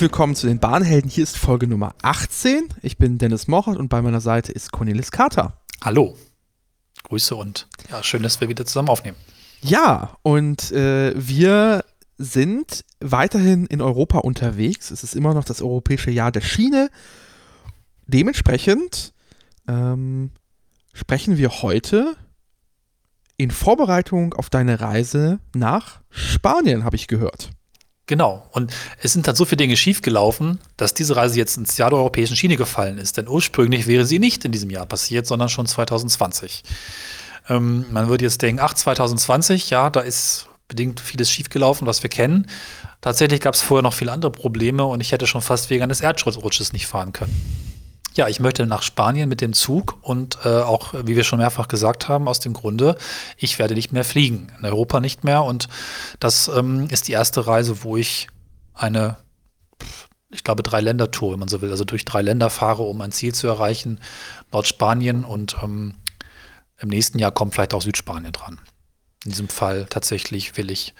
Herzlich willkommen zu den Bahnhelden. Hier ist Folge Nummer 18. Ich bin Dennis Mochert und bei meiner Seite ist Cornelis Carter. Hallo. Grüße und ja, schön, dass wir wieder zusammen aufnehmen. Ja, und äh, wir sind weiterhin in Europa unterwegs. Es ist immer noch das europäische Jahr der Schiene. Dementsprechend ähm, sprechen wir heute in Vorbereitung auf deine Reise nach Spanien, habe ich gehört. Genau. Und es sind dann so viele Dinge schiefgelaufen, dass diese Reise jetzt ins Jahr der europäischen Schiene gefallen ist. Denn ursprünglich wäre sie nicht in diesem Jahr passiert, sondern schon 2020. Ähm, man würde jetzt denken, ach, 2020, ja, da ist bedingt vieles schiefgelaufen, was wir kennen. Tatsächlich gab es vorher noch viele andere Probleme und ich hätte schon fast wegen eines Erdrutsches nicht fahren können. Ja, ich möchte nach Spanien mit dem Zug und äh, auch, wie wir schon mehrfach gesagt haben, aus dem Grunde, ich werde nicht mehr fliegen, in Europa nicht mehr. Und das ähm, ist die erste Reise, wo ich eine, ich glaube, drei Länder-Tour, wenn man so will, also durch drei Länder fahre, um ein Ziel zu erreichen, Nordspanien und ähm, im nächsten Jahr kommt vielleicht auch Südspanien dran. In diesem Fall tatsächlich will ich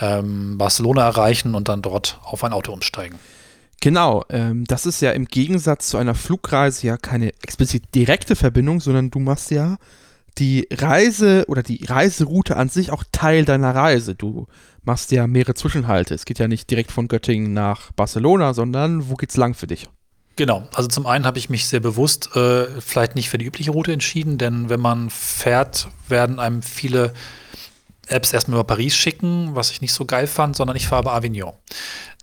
ähm, Barcelona erreichen und dann dort auf ein Auto umsteigen. Genau, ähm, das ist ja im Gegensatz zu einer Flugreise ja keine explizit direkte Verbindung, sondern du machst ja die Reise oder die Reiseroute an sich auch Teil deiner Reise. Du machst ja mehrere Zwischenhalte. Es geht ja nicht direkt von Göttingen nach Barcelona, sondern wo geht's lang für dich? Genau, also zum einen habe ich mich sehr bewusst äh, vielleicht nicht für die übliche Route entschieden, denn wenn man fährt, werden einem viele Apps erstmal über Paris schicken, was ich nicht so geil fand, sondern ich fahre über Avignon.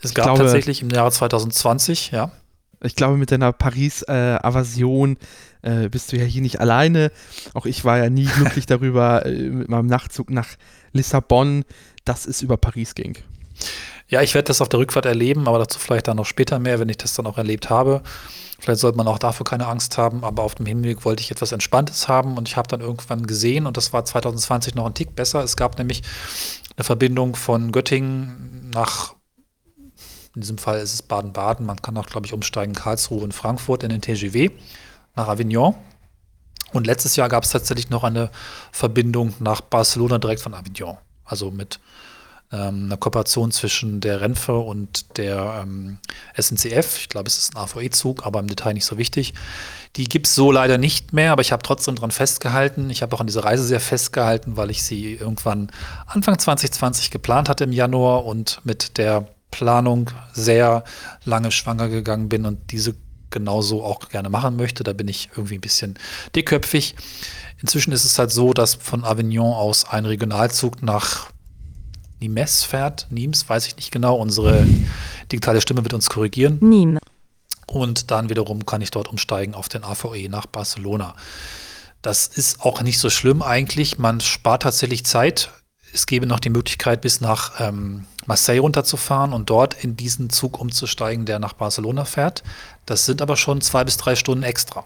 Es gab glaube, tatsächlich im Jahre 2020, ja. Ich glaube, mit deiner Paris-Aversion äh, äh, bist du ja hier nicht alleine. Auch ich war ja nie glücklich darüber, äh, mit meinem Nachtzug nach Lissabon, dass es über Paris ging. Ja, ich werde das auf der Rückfahrt erleben, aber dazu vielleicht dann noch später mehr, wenn ich das dann auch erlebt habe. Vielleicht sollte man auch dafür keine Angst haben, aber auf dem Hinweg wollte ich etwas Entspanntes haben und ich habe dann irgendwann gesehen, und das war 2020 noch ein Tick besser. Es gab nämlich eine Verbindung von Göttingen nach in diesem Fall ist es Baden-Baden. Man kann auch, glaube ich, umsteigen Karlsruhe und Frankfurt in den TGW nach Avignon. Und letztes Jahr gab es tatsächlich noch eine Verbindung nach Barcelona direkt von Avignon. Also mit ähm, einer Kooperation zwischen der Renfe und der ähm, SNCF. Ich glaube, es ist ein AVE-Zug, aber im Detail nicht so wichtig. Die gibt es so leider nicht mehr, aber ich habe trotzdem daran festgehalten. Ich habe auch an dieser Reise sehr festgehalten, weil ich sie irgendwann Anfang 2020 geplant hatte im Januar und mit der Planung sehr lange schwanger gegangen bin und diese genauso auch gerne machen möchte. Da bin ich irgendwie ein bisschen dickköpfig. Inzwischen ist es halt so, dass von Avignon aus ein Regionalzug nach Nimes fährt. Nimes, weiß ich nicht genau. Unsere digitale Stimme wird uns korrigieren. Nîmes. Und dann wiederum kann ich dort umsteigen auf den AVE nach Barcelona. Das ist auch nicht so schlimm eigentlich. Man spart tatsächlich Zeit. Es gäbe noch die Möglichkeit, bis nach ähm, Marseille runterzufahren und dort in diesen Zug umzusteigen, der nach Barcelona fährt. Das sind aber schon zwei bis drei Stunden extra.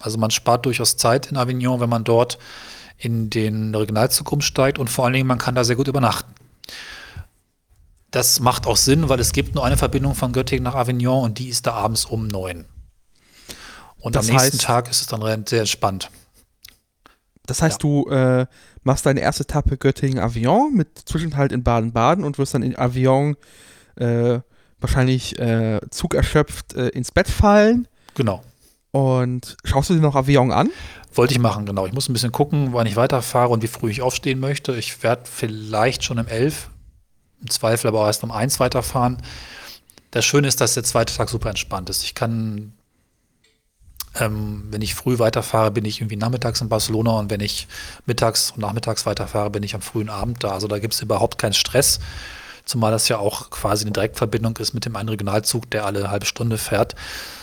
Also man spart durchaus Zeit in Avignon, wenn man dort in den Regionalzug umsteigt und vor allen Dingen, man kann da sehr gut übernachten. Das macht auch Sinn, weil es gibt nur eine Verbindung von Göttingen nach Avignon und die ist da abends um neun. Und das am nächsten heißt, Tag ist es dann sehr entspannt. Das heißt, ja. du äh, machst deine erste Etappe Göttingen-Avion mit Zwischenhalt in Baden-Baden und wirst dann in Avion äh, wahrscheinlich äh, zugerschöpft äh, ins Bett fallen. Genau. Und schaust du dir noch Avion an? Wollte ich machen, genau. Ich muss ein bisschen gucken, wann ich weiterfahre und wie früh ich aufstehen möchte. Ich werde vielleicht schon um 11, im Zweifel aber auch erst um 1 weiterfahren. Das Schöne ist, dass der zweite Tag super entspannt ist. Ich kann ähm, wenn ich früh weiterfahre, bin ich irgendwie nachmittags in Barcelona und wenn ich mittags und nachmittags weiterfahre, bin ich am frühen Abend da. Also da gibt es überhaupt keinen Stress, zumal das ja auch quasi eine Direktverbindung ist mit dem einen Regionalzug, der alle halbe Stunde fährt,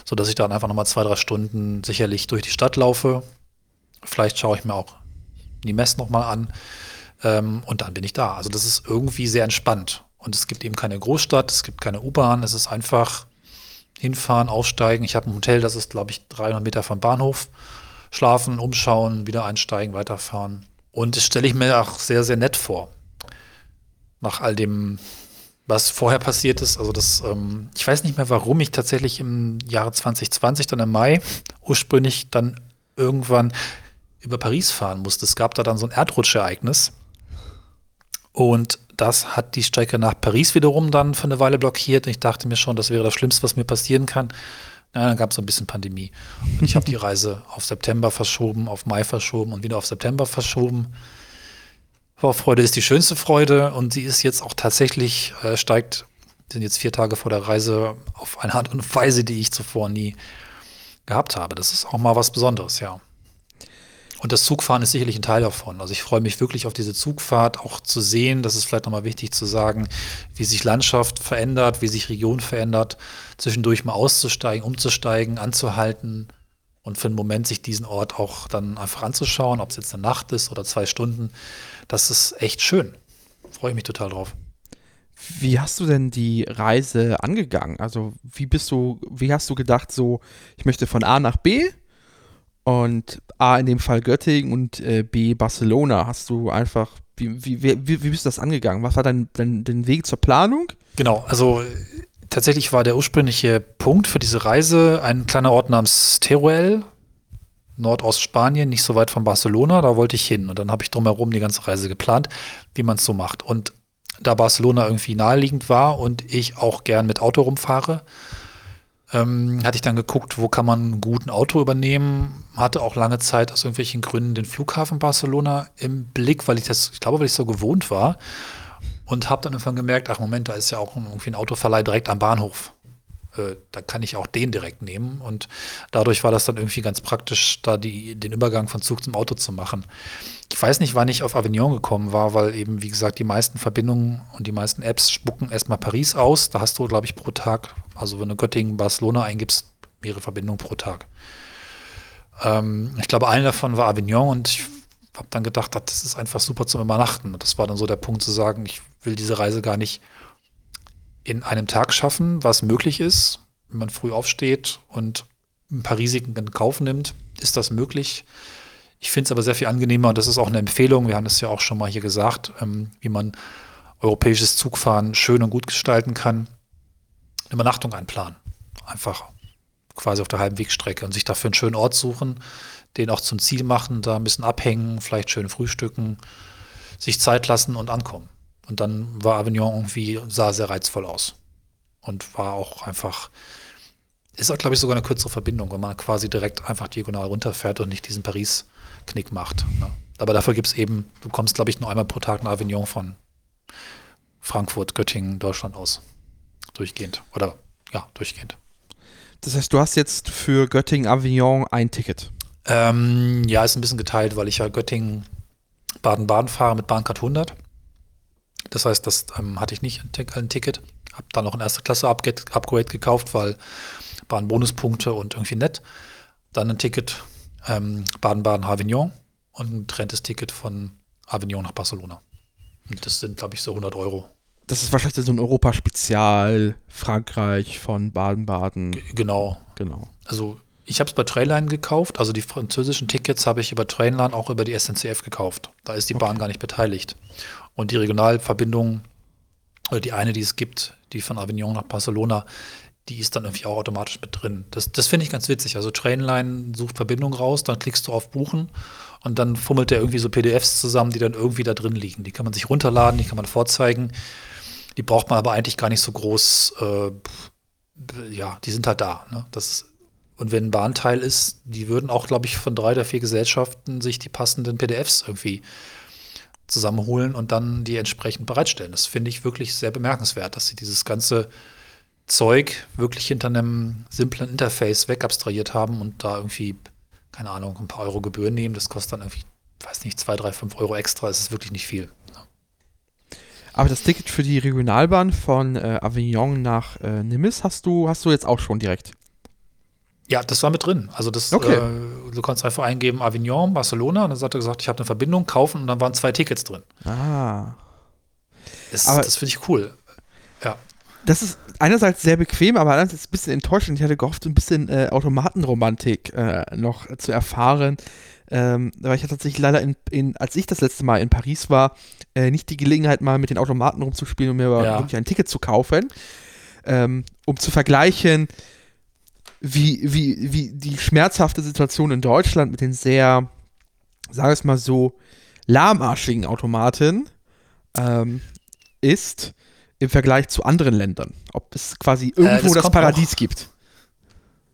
sodass ich dann einfach nochmal zwei, drei Stunden sicherlich durch die Stadt laufe. Vielleicht schaue ich mir auch die Mess nochmal an ähm, und dann bin ich da. Also das ist irgendwie sehr entspannt. Und es gibt eben keine Großstadt, es gibt keine U-Bahn, es ist einfach hinfahren, aufsteigen. Ich habe ein Hotel, das ist, glaube ich, 300 Meter vom Bahnhof. Schlafen, umschauen, wieder einsteigen, weiterfahren. Und das stelle ich mir auch sehr, sehr nett vor. Nach all dem, was vorher passiert ist. Also das, ähm, ich weiß nicht mehr, warum ich tatsächlich im Jahre 2020, dann im Mai, ursprünglich dann irgendwann über Paris fahren musste. Es gab da dann so ein Erdrutschereignis. Und das hat die Strecke nach Paris wiederum dann für eine Weile blockiert. Und ich dachte mir schon, das wäre das Schlimmste, was mir passieren kann. Ja, dann gab es so ein bisschen Pandemie. Und ich habe die Reise auf September verschoben, auf Mai verschoben und wieder auf September verschoben. Vorfreude ist die schönste Freude und sie ist jetzt auch tatsächlich, äh, steigt, sind jetzt vier Tage vor der Reise auf eine Art und Weise, die ich zuvor nie gehabt habe. Das ist auch mal was Besonderes, ja. Und das Zugfahren ist sicherlich ein Teil davon. Also ich freue mich wirklich auf diese Zugfahrt, auch zu sehen, das ist vielleicht nochmal wichtig zu sagen, wie sich Landschaft verändert, wie sich Region verändert, zwischendurch mal auszusteigen, umzusteigen, anzuhalten und für einen Moment sich diesen Ort auch dann einfach anzuschauen, ob es jetzt eine Nacht ist oder zwei Stunden. Das ist echt schön. Freue ich mich total drauf. Wie hast du denn die Reise angegangen? Also, wie bist du, wie hast du gedacht, so, ich möchte von A nach B und A in dem Fall Göttingen und äh, B Barcelona. Hast du einfach, wie, wie, wie, wie bist du das angegangen? Was war dein, dein, dein Weg zur Planung? Genau, also tatsächlich war der ursprüngliche Punkt für diese Reise ein kleiner Ort namens Teruel, Nordostspanien, nicht so weit von Barcelona. Da wollte ich hin und dann habe ich drumherum die ganze Reise geplant, wie man es so macht. Und da Barcelona irgendwie naheliegend war und ich auch gern mit Auto rumfahre, ähm, hatte ich dann geguckt, wo kann man gut ein Auto übernehmen. Hatte auch lange Zeit aus irgendwelchen Gründen den Flughafen Barcelona im Blick, weil ich das, ich glaube, weil ich so gewohnt war. Und habe dann irgendwann gemerkt, ach Moment, da ist ja auch irgendwie ein Autoverleih direkt am Bahnhof. Äh, da kann ich auch den direkt nehmen. Und dadurch war das dann irgendwie ganz praktisch, da die, den Übergang von Zug zum Auto zu machen. Ich weiß nicht, wann ich auf Avignon gekommen war, weil eben, wie gesagt, die meisten Verbindungen und die meisten Apps spucken erstmal Paris aus. Da hast du, glaube ich, pro Tag, also wenn du Göttingen, Barcelona eingibst, mehrere Verbindungen pro Tag. Ähm, ich glaube, eine davon war Avignon und ich habe dann gedacht, das ist einfach super zum Übernachten. Und das war dann so der Punkt zu sagen, ich will diese Reise gar nicht in einem Tag schaffen, was möglich ist, wenn man früh aufsteht und ein paar Risiken in Kauf nimmt, ist das möglich. Ich finde es aber sehr viel angenehmer und das ist auch eine Empfehlung, wir haben das ja auch schon mal hier gesagt, ähm, wie man europäisches Zugfahren schön und gut gestalten kann. Eine Übernachtung einplanen. Einfach quasi auf der halben Wegstrecke und sich dafür einen schönen Ort suchen, den auch zum Ziel machen, da ein bisschen abhängen, vielleicht schön frühstücken, sich Zeit lassen und ankommen. Und dann war Avignon irgendwie, sah sehr reizvoll aus. Und war auch einfach ist auch, glaube ich, sogar eine kürzere Verbindung, wenn man quasi direkt einfach diagonal runterfährt und nicht diesen Paris-Knick macht. Ne? Aber dafür gibt es eben, du kommst, glaube ich, nur einmal pro Tag nach Avignon von Frankfurt, Göttingen, Deutschland aus. Durchgehend. Oder ja, durchgehend. Das heißt, du hast jetzt für Göttingen, Avignon ein Ticket. Ähm, ja, ist ein bisschen geteilt, weil ich ja Göttingen, Baden-Baden fahre mit Bahncard 100. Das heißt, das ähm, hatte ich nicht ein, Ticket. Habe dann noch ein erste Klasse Upgrade gekauft, weil waren Bonuspunkte und irgendwie nett. Dann ein Ticket Baden-Baden-Avignon und ein getrenntes Ticket von Avignon nach Barcelona. Und das sind, glaube ich, so 100 Euro. Das ist wahrscheinlich so ein Europa-Spezial, Frankreich von Baden-Baden. Genau. Genau. Also ich habe es bei Trainline gekauft, also die französischen Tickets habe ich über Trainline auch über die SNCF gekauft. Da ist die okay. Bahn gar nicht beteiligt. Und die Regionalverbindung, oder die eine, die es gibt, die von Avignon nach Barcelona, die ist dann irgendwie auch automatisch mit drin. Das, das finde ich ganz witzig. Also Trainline sucht Verbindung raus, dann klickst du auf Buchen und dann fummelt der irgendwie so PDFs zusammen, die dann irgendwie da drin liegen. Die kann man sich runterladen, die kann man vorzeigen. Die braucht man aber eigentlich gar nicht so groß. Äh, ja, die sind halt da. Ne? Das, und wenn ein Bahnteil ist, die würden auch, glaube ich, von drei oder vier Gesellschaften sich die passenden PDFs irgendwie zusammenholen und dann die entsprechend bereitstellen. Das finde ich wirklich sehr bemerkenswert, dass sie dieses ganze Zeug wirklich hinter einem simplen Interface wegabstrahiert haben und da irgendwie, keine Ahnung, ein paar Euro Gebühren nehmen. Das kostet dann irgendwie, weiß nicht, zwei, drei, fünf Euro extra. Das ist wirklich nicht viel. Aber das Ticket für die Regionalbahn von äh, Avignon nach äh, Nimes hast du, hast du jetzt auch schon direkt. Ja, das war mit drin. Also das, okay. äh, du kannst einfach eingeben Avignon, Barcelona und dann hat er gesagt, ich habe eine Verbindung, kaufen und dann waren zwei Tickets drin. Ah. Das, das finde ich cool. Ja das ist einerseits sehr bequem, aber andererseits ein bisschen enttäuschend. Ich hatte gehofft, ein bisschen äh, Automatenromantik äh, noch zu erfahren. Ähm, weil ich hatte tatsächlich leider, in, in, als ich das letzte Mal in Paris war, äh, nicht die Gelegenheit, mal mit den Automaten rumzuspielen und mir ja. wirklich ein Ticket zu kaufen, ähm, um zu vergleichen, wie, wie, wie die schmerzhafte Situation in Deutschland mit den sehr, sag ich es mal so, lahmarschigen Automaten ähm, ist im Vergleich zu anderen Ländern. Ob es quasi irgendwo das das, kommt Paradies noch. gibt.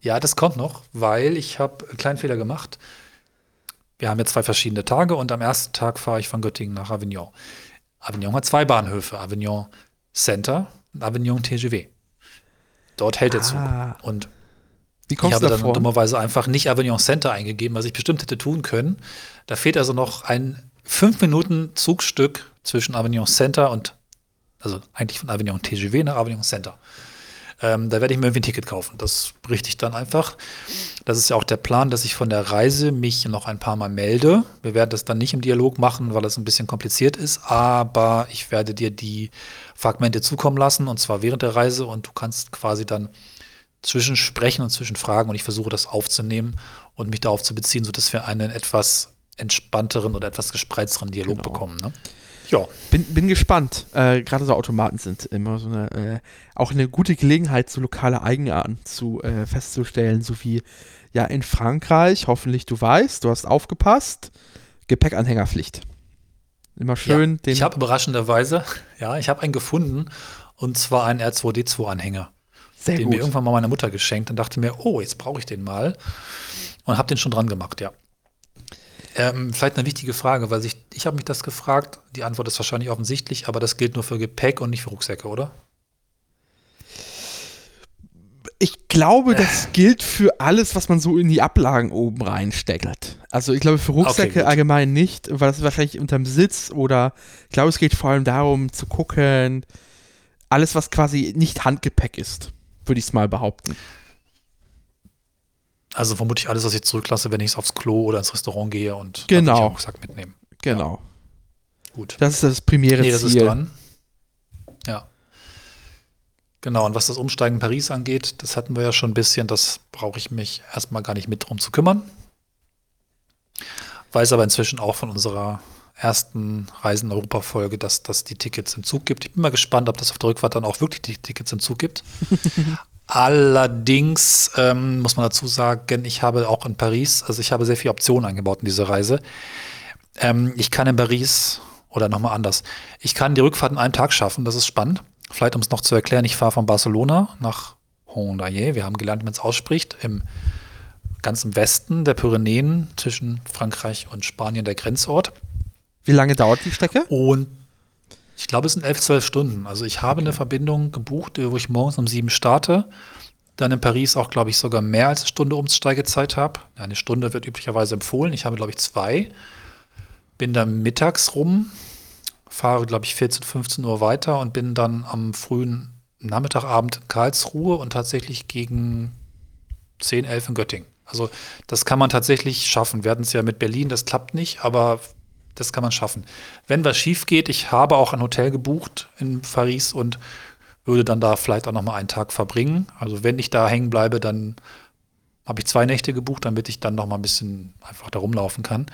Ja, das kommt noch, weil ich habe einen kleinen Fehler gemacht. Wir haben jetzt zwei verschiedene Tage und am ersten Tag fahre ich von Göttingen nach Avignon. Avignon hat zwei Bahnhöfe, Avignon Center und Avignon TGV. Dort hält der Zug. Ah. Und ich habe du dann davor? dummerweise einfach nicht Avignon Center eingegeben, was ich bestimmt hätte tun können. Da fehlt also noch ein fünf Minuten Zugstück zwischen Avignon Center und, also eigentlich von Avignon TGV nach Avignon Center. Ähm, da werde ich mir irgendwie ein Ticket kaufen. Das berichte ich dann einfach. Das ist ja auch der Plan, dass ich von der Reise mich noch ein paar Mal melde. Wir werden das dann nicht im Dialog machen, weil das ein bisschen kompliziert ist, aber ich werde dir die Fragmente zukommen lassen und zwar während der Reise und du kannst quasi dann zwischen sprechen und zwischen fragen und ich versuche das aufzunehmen und mich darauf zu beziehen, sodass wir einen etwas entspannteren oder etwas gespreizteren Dialog Genau. bekommen. Ne? Ja, Bin, bin gespannt. Äh, Gerade so Automaten sind immer so eine, äh, auch eine gute Gelegenheit, so lokale Eigenarten zu äh, festzustellen, so wie ja in Frankreich, hoffentlich du weißt, du hast aufgepasst, Gepäckanhängerpflicht. Immer schön ja. den. Ich habe überraschenderweise, ja, ich habe einen gefunden und zwar einen R2D2-Anhänger. sehr den gut. mir irgendwann mal meine Mutter geschenkt und dachte mir, oh, jetzt brauche ich den mal. Und habe den schon dran gemacht, ja. Ähm, vielleicht eine wichtige Frage, weil ich, ich habe mich das gefragt. Die Antwort ist wahrscheinlich offensichtlich, aber das gilt nur für Gepäck und nicht für Rucksäcke, oder? Ich glaube, das gilt für alles, was man so in die Ablagen oben reinsteckert. Also ich glaube für Rucksäcke gut. allgemein nicht, weil das ist wahrscheinlich unterm Sitz oder ich glaube, es geht vor allem darum zu gucken, alles, was quasi nicht Handgepäck ist, würde ich es mal behaupten. Also vermutlich alles, was ich zurücklasse, wenn ich aufs Klo oder ins Restaurant gehe und Genau. dann einen Rucksack mitnehmen. Genau. Gut. Das ist das primäre Nee, das ist Ziel. dran. Ja. Genau, und was das Umsteigen in Paris angeht, das hatten wir ja schon ein bisschen, das brauche ich mich erstmal gar nicht mit drum zu kümmern. Weiß aber inzwischen auch von unserer ersten Reisen Europa-Folge, dass das die Tickets im Zug gibt. Ich bin mal gespannt, ob das auf der Rückfahrt dann auch wirklich die Tickets im Zug gibt. Allerdings ähm, muss man dazu sagen, ich habe auch in Paris, also ich habe sehr viele Optionen eingebaut in diese Reise. Ähm, ich kann in Paris, oder nochmal anders, ich kann die Rückfahrt in einem Tag schaffen, das ist spannend. Vielleicht, um es noch zu erklären, ich fahre von Barcelona nach Hondaye, wir haben gelernt, wie man es ausspricht, im ganz im Westen der Pyrenäen zwischen Frankreich und Spanien der Grenzort. Wie lange dauert die Strecke? Und ich glaube, es sind elf, zwölf Stunden. Also ich habe eine Verbindung gebucht, wo ich morgens um sieben starte. Dann in Paris auch, glaube ich, sogar mehr als eine Stunde Umsteigezeit habe. Eine Stunde wird üblicherweise empfohlen. Ich habe, glaube ich, zwei. Bin dann mittags rum, fahre, glaube ich, 14, 15 Uhr weiter und bin dann am frühen Nachmittagabend in Karlsruhe und tatsächlich gegen 10, 11 in Göttingen. Also das kann man tatsächlich schaffen. Wir hatten es ja mit Berlin, das klappt nicht, aber das kann man schaffen. Wenn was schief geht, ich habe auch ein Hotel gebucht in Paris und würde dann da vielleicht auch noch mal einen Tag verbringen. Also wenn ich da hängen bleibe, dann habe ich zwei Nächte gebucht, damit ich dann noch mal ein bisschen einfach da rumlaufen kann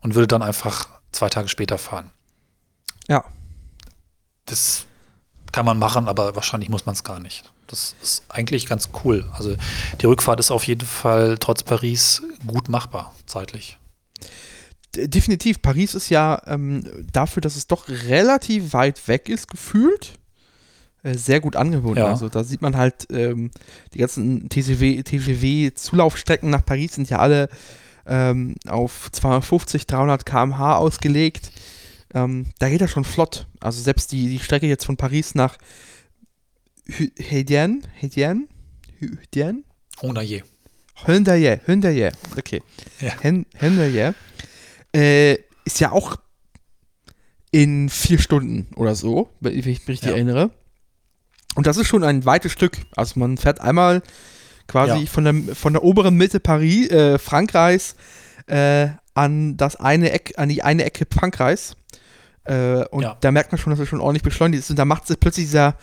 und würde dann einfach zwei Tage später fahren. Ja. Das kann man machen, aber wahrscheinlich muss man es gar nicht. Das ist eigentlich ganz cool. Also die Rückfahrt ist auf jeden Fall trotz Paris gut machbar, zeitlich. Definitiv. Paris ist ja ähm, dafür, dass es doch relativ weit weg ist, gefühlt, äh, sehr gut angebunden. Ja. Also da sieht man halt, ähm, die ganzen TGV, TGV-Zulaufstrecken nach Paris sind ja alle ähm, auf 250, 300 km/h ausgelegt. Ähm, da geht das schon flott. Also selbst die, die Strecke jetzt von Paris nach Hédienne, Hü- Hédienne? Hondaye. Hyundai, Hyundai, okay. Ja. Hyundai äh, ist ja auch in vier Stunden oder so, wenn ich mich richtig Ja. erinnere. Und das ist schon ein weites Stück. Also man fährt einmal quasi Ja. von, der, von der oberen Mitte Paris, äh, Frankreichs äh, an das eine Eck, an die eine Ecke Frankreichs. Äh, und Ja. da merkt man schon, dass es schon ordentlich beschleunigt ist. Und da macht es plötzlich dieser,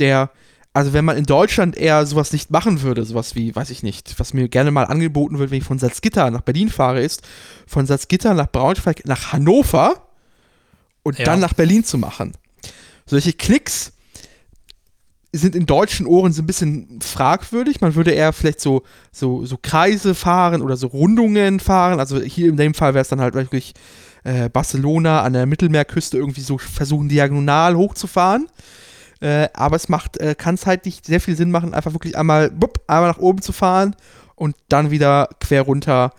der, also wenn man in Deutschland eher sowas nicht machen würde, sowas wie, weiß ich nicht, was mir gerne mal angeboten wird, wenn ich von Salzgitter nach Berlin fahre, ist, von Salzgitter nach Braunschweig nach Hannover und Ja. dann nach Berlin zu machen. Solche Klicks sind in deutschen Ohren so ein bisschen fragwürdig. Man würde eher vielleicht so, so, so Kreise fahren oder so Rundungen fahren. Also hier in dem Fall wäre es dann halt wirklich äh, Barcelona an der Mittelmeerküste irgendwie so versuchen, diagonal hochzufahren. Äh, aber es macht, äh, kann es halt nicht sehr viel Sinn machen, einfach wirklich einmal, bupp, einmal nach oben zu fahren und dann wieder quer runter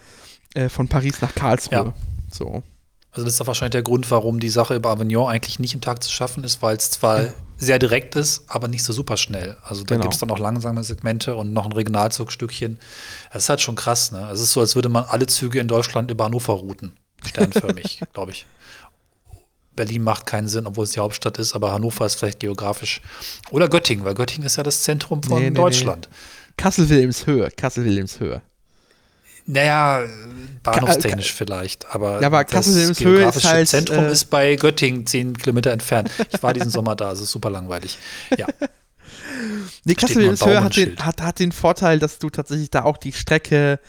äh, von Paris nach Karlsruhe. Ja. So. Also das ist doch wahrscheinlich der Grund, warum die Sache über Avignon eigentlich nicht im Tag zu schaffen ist, weil es zwar Ja. sehr direkt ist, aber nicht so super schnell. Also da Genau. gibt es dann auch langsame Segmente und noch ein Regionalzugstückchen. Das ist halt schon krass, ne? Es ist so, als würde man alle Züge in Deutschland über Hannover routen. Sternförmig, glaube ich. Berlin macht keinen Sinn, obwohl es die Hauptstadt ist, aber Hannover ist vielleicht geografisch. Oder Göttingen, weil Göttingen ist ja das Zentrum von Nee, nee, nee. Deutschland. Kassel-Wilhelmshöhe, Kassel-Wilhelmshöhe. Naja, bahnhofstechnisch vielleicht, aber, Ja, aber das geografische halt, Zentrum äh, ist bei Göttingen zehn Kilometer entfernt. Ich war diesen Sommer da, es ist super langweilig. Ja, Nee, Kassel-Wilhelmshöhe hat den, hat, hat den Vorteil, dass du tatsächlich da auch die Strecke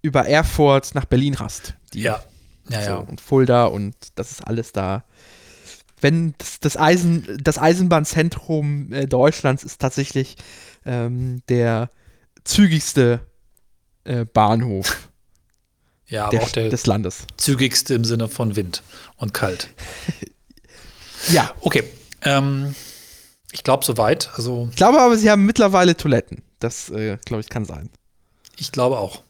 über Erfurt nach Berlin hast. Die, ja, ja, so, ja. Und Fulda und das ist alles da. Wenn das, das, Eisen, das Eisenbahnzentrum äh, Deutschlands ist tatsächlich ähm, der zügigste äh, Bahnhof Ja, aber der, auch der des Landes. zügigste im Sinne von Wind und kalt. Ja, Okay, ähm, ich glaube soweit. Also ich glaube aber, sie haben mittlerweile Toiletten. Das, äh, glaube ich, kann sein. ich glaube auch.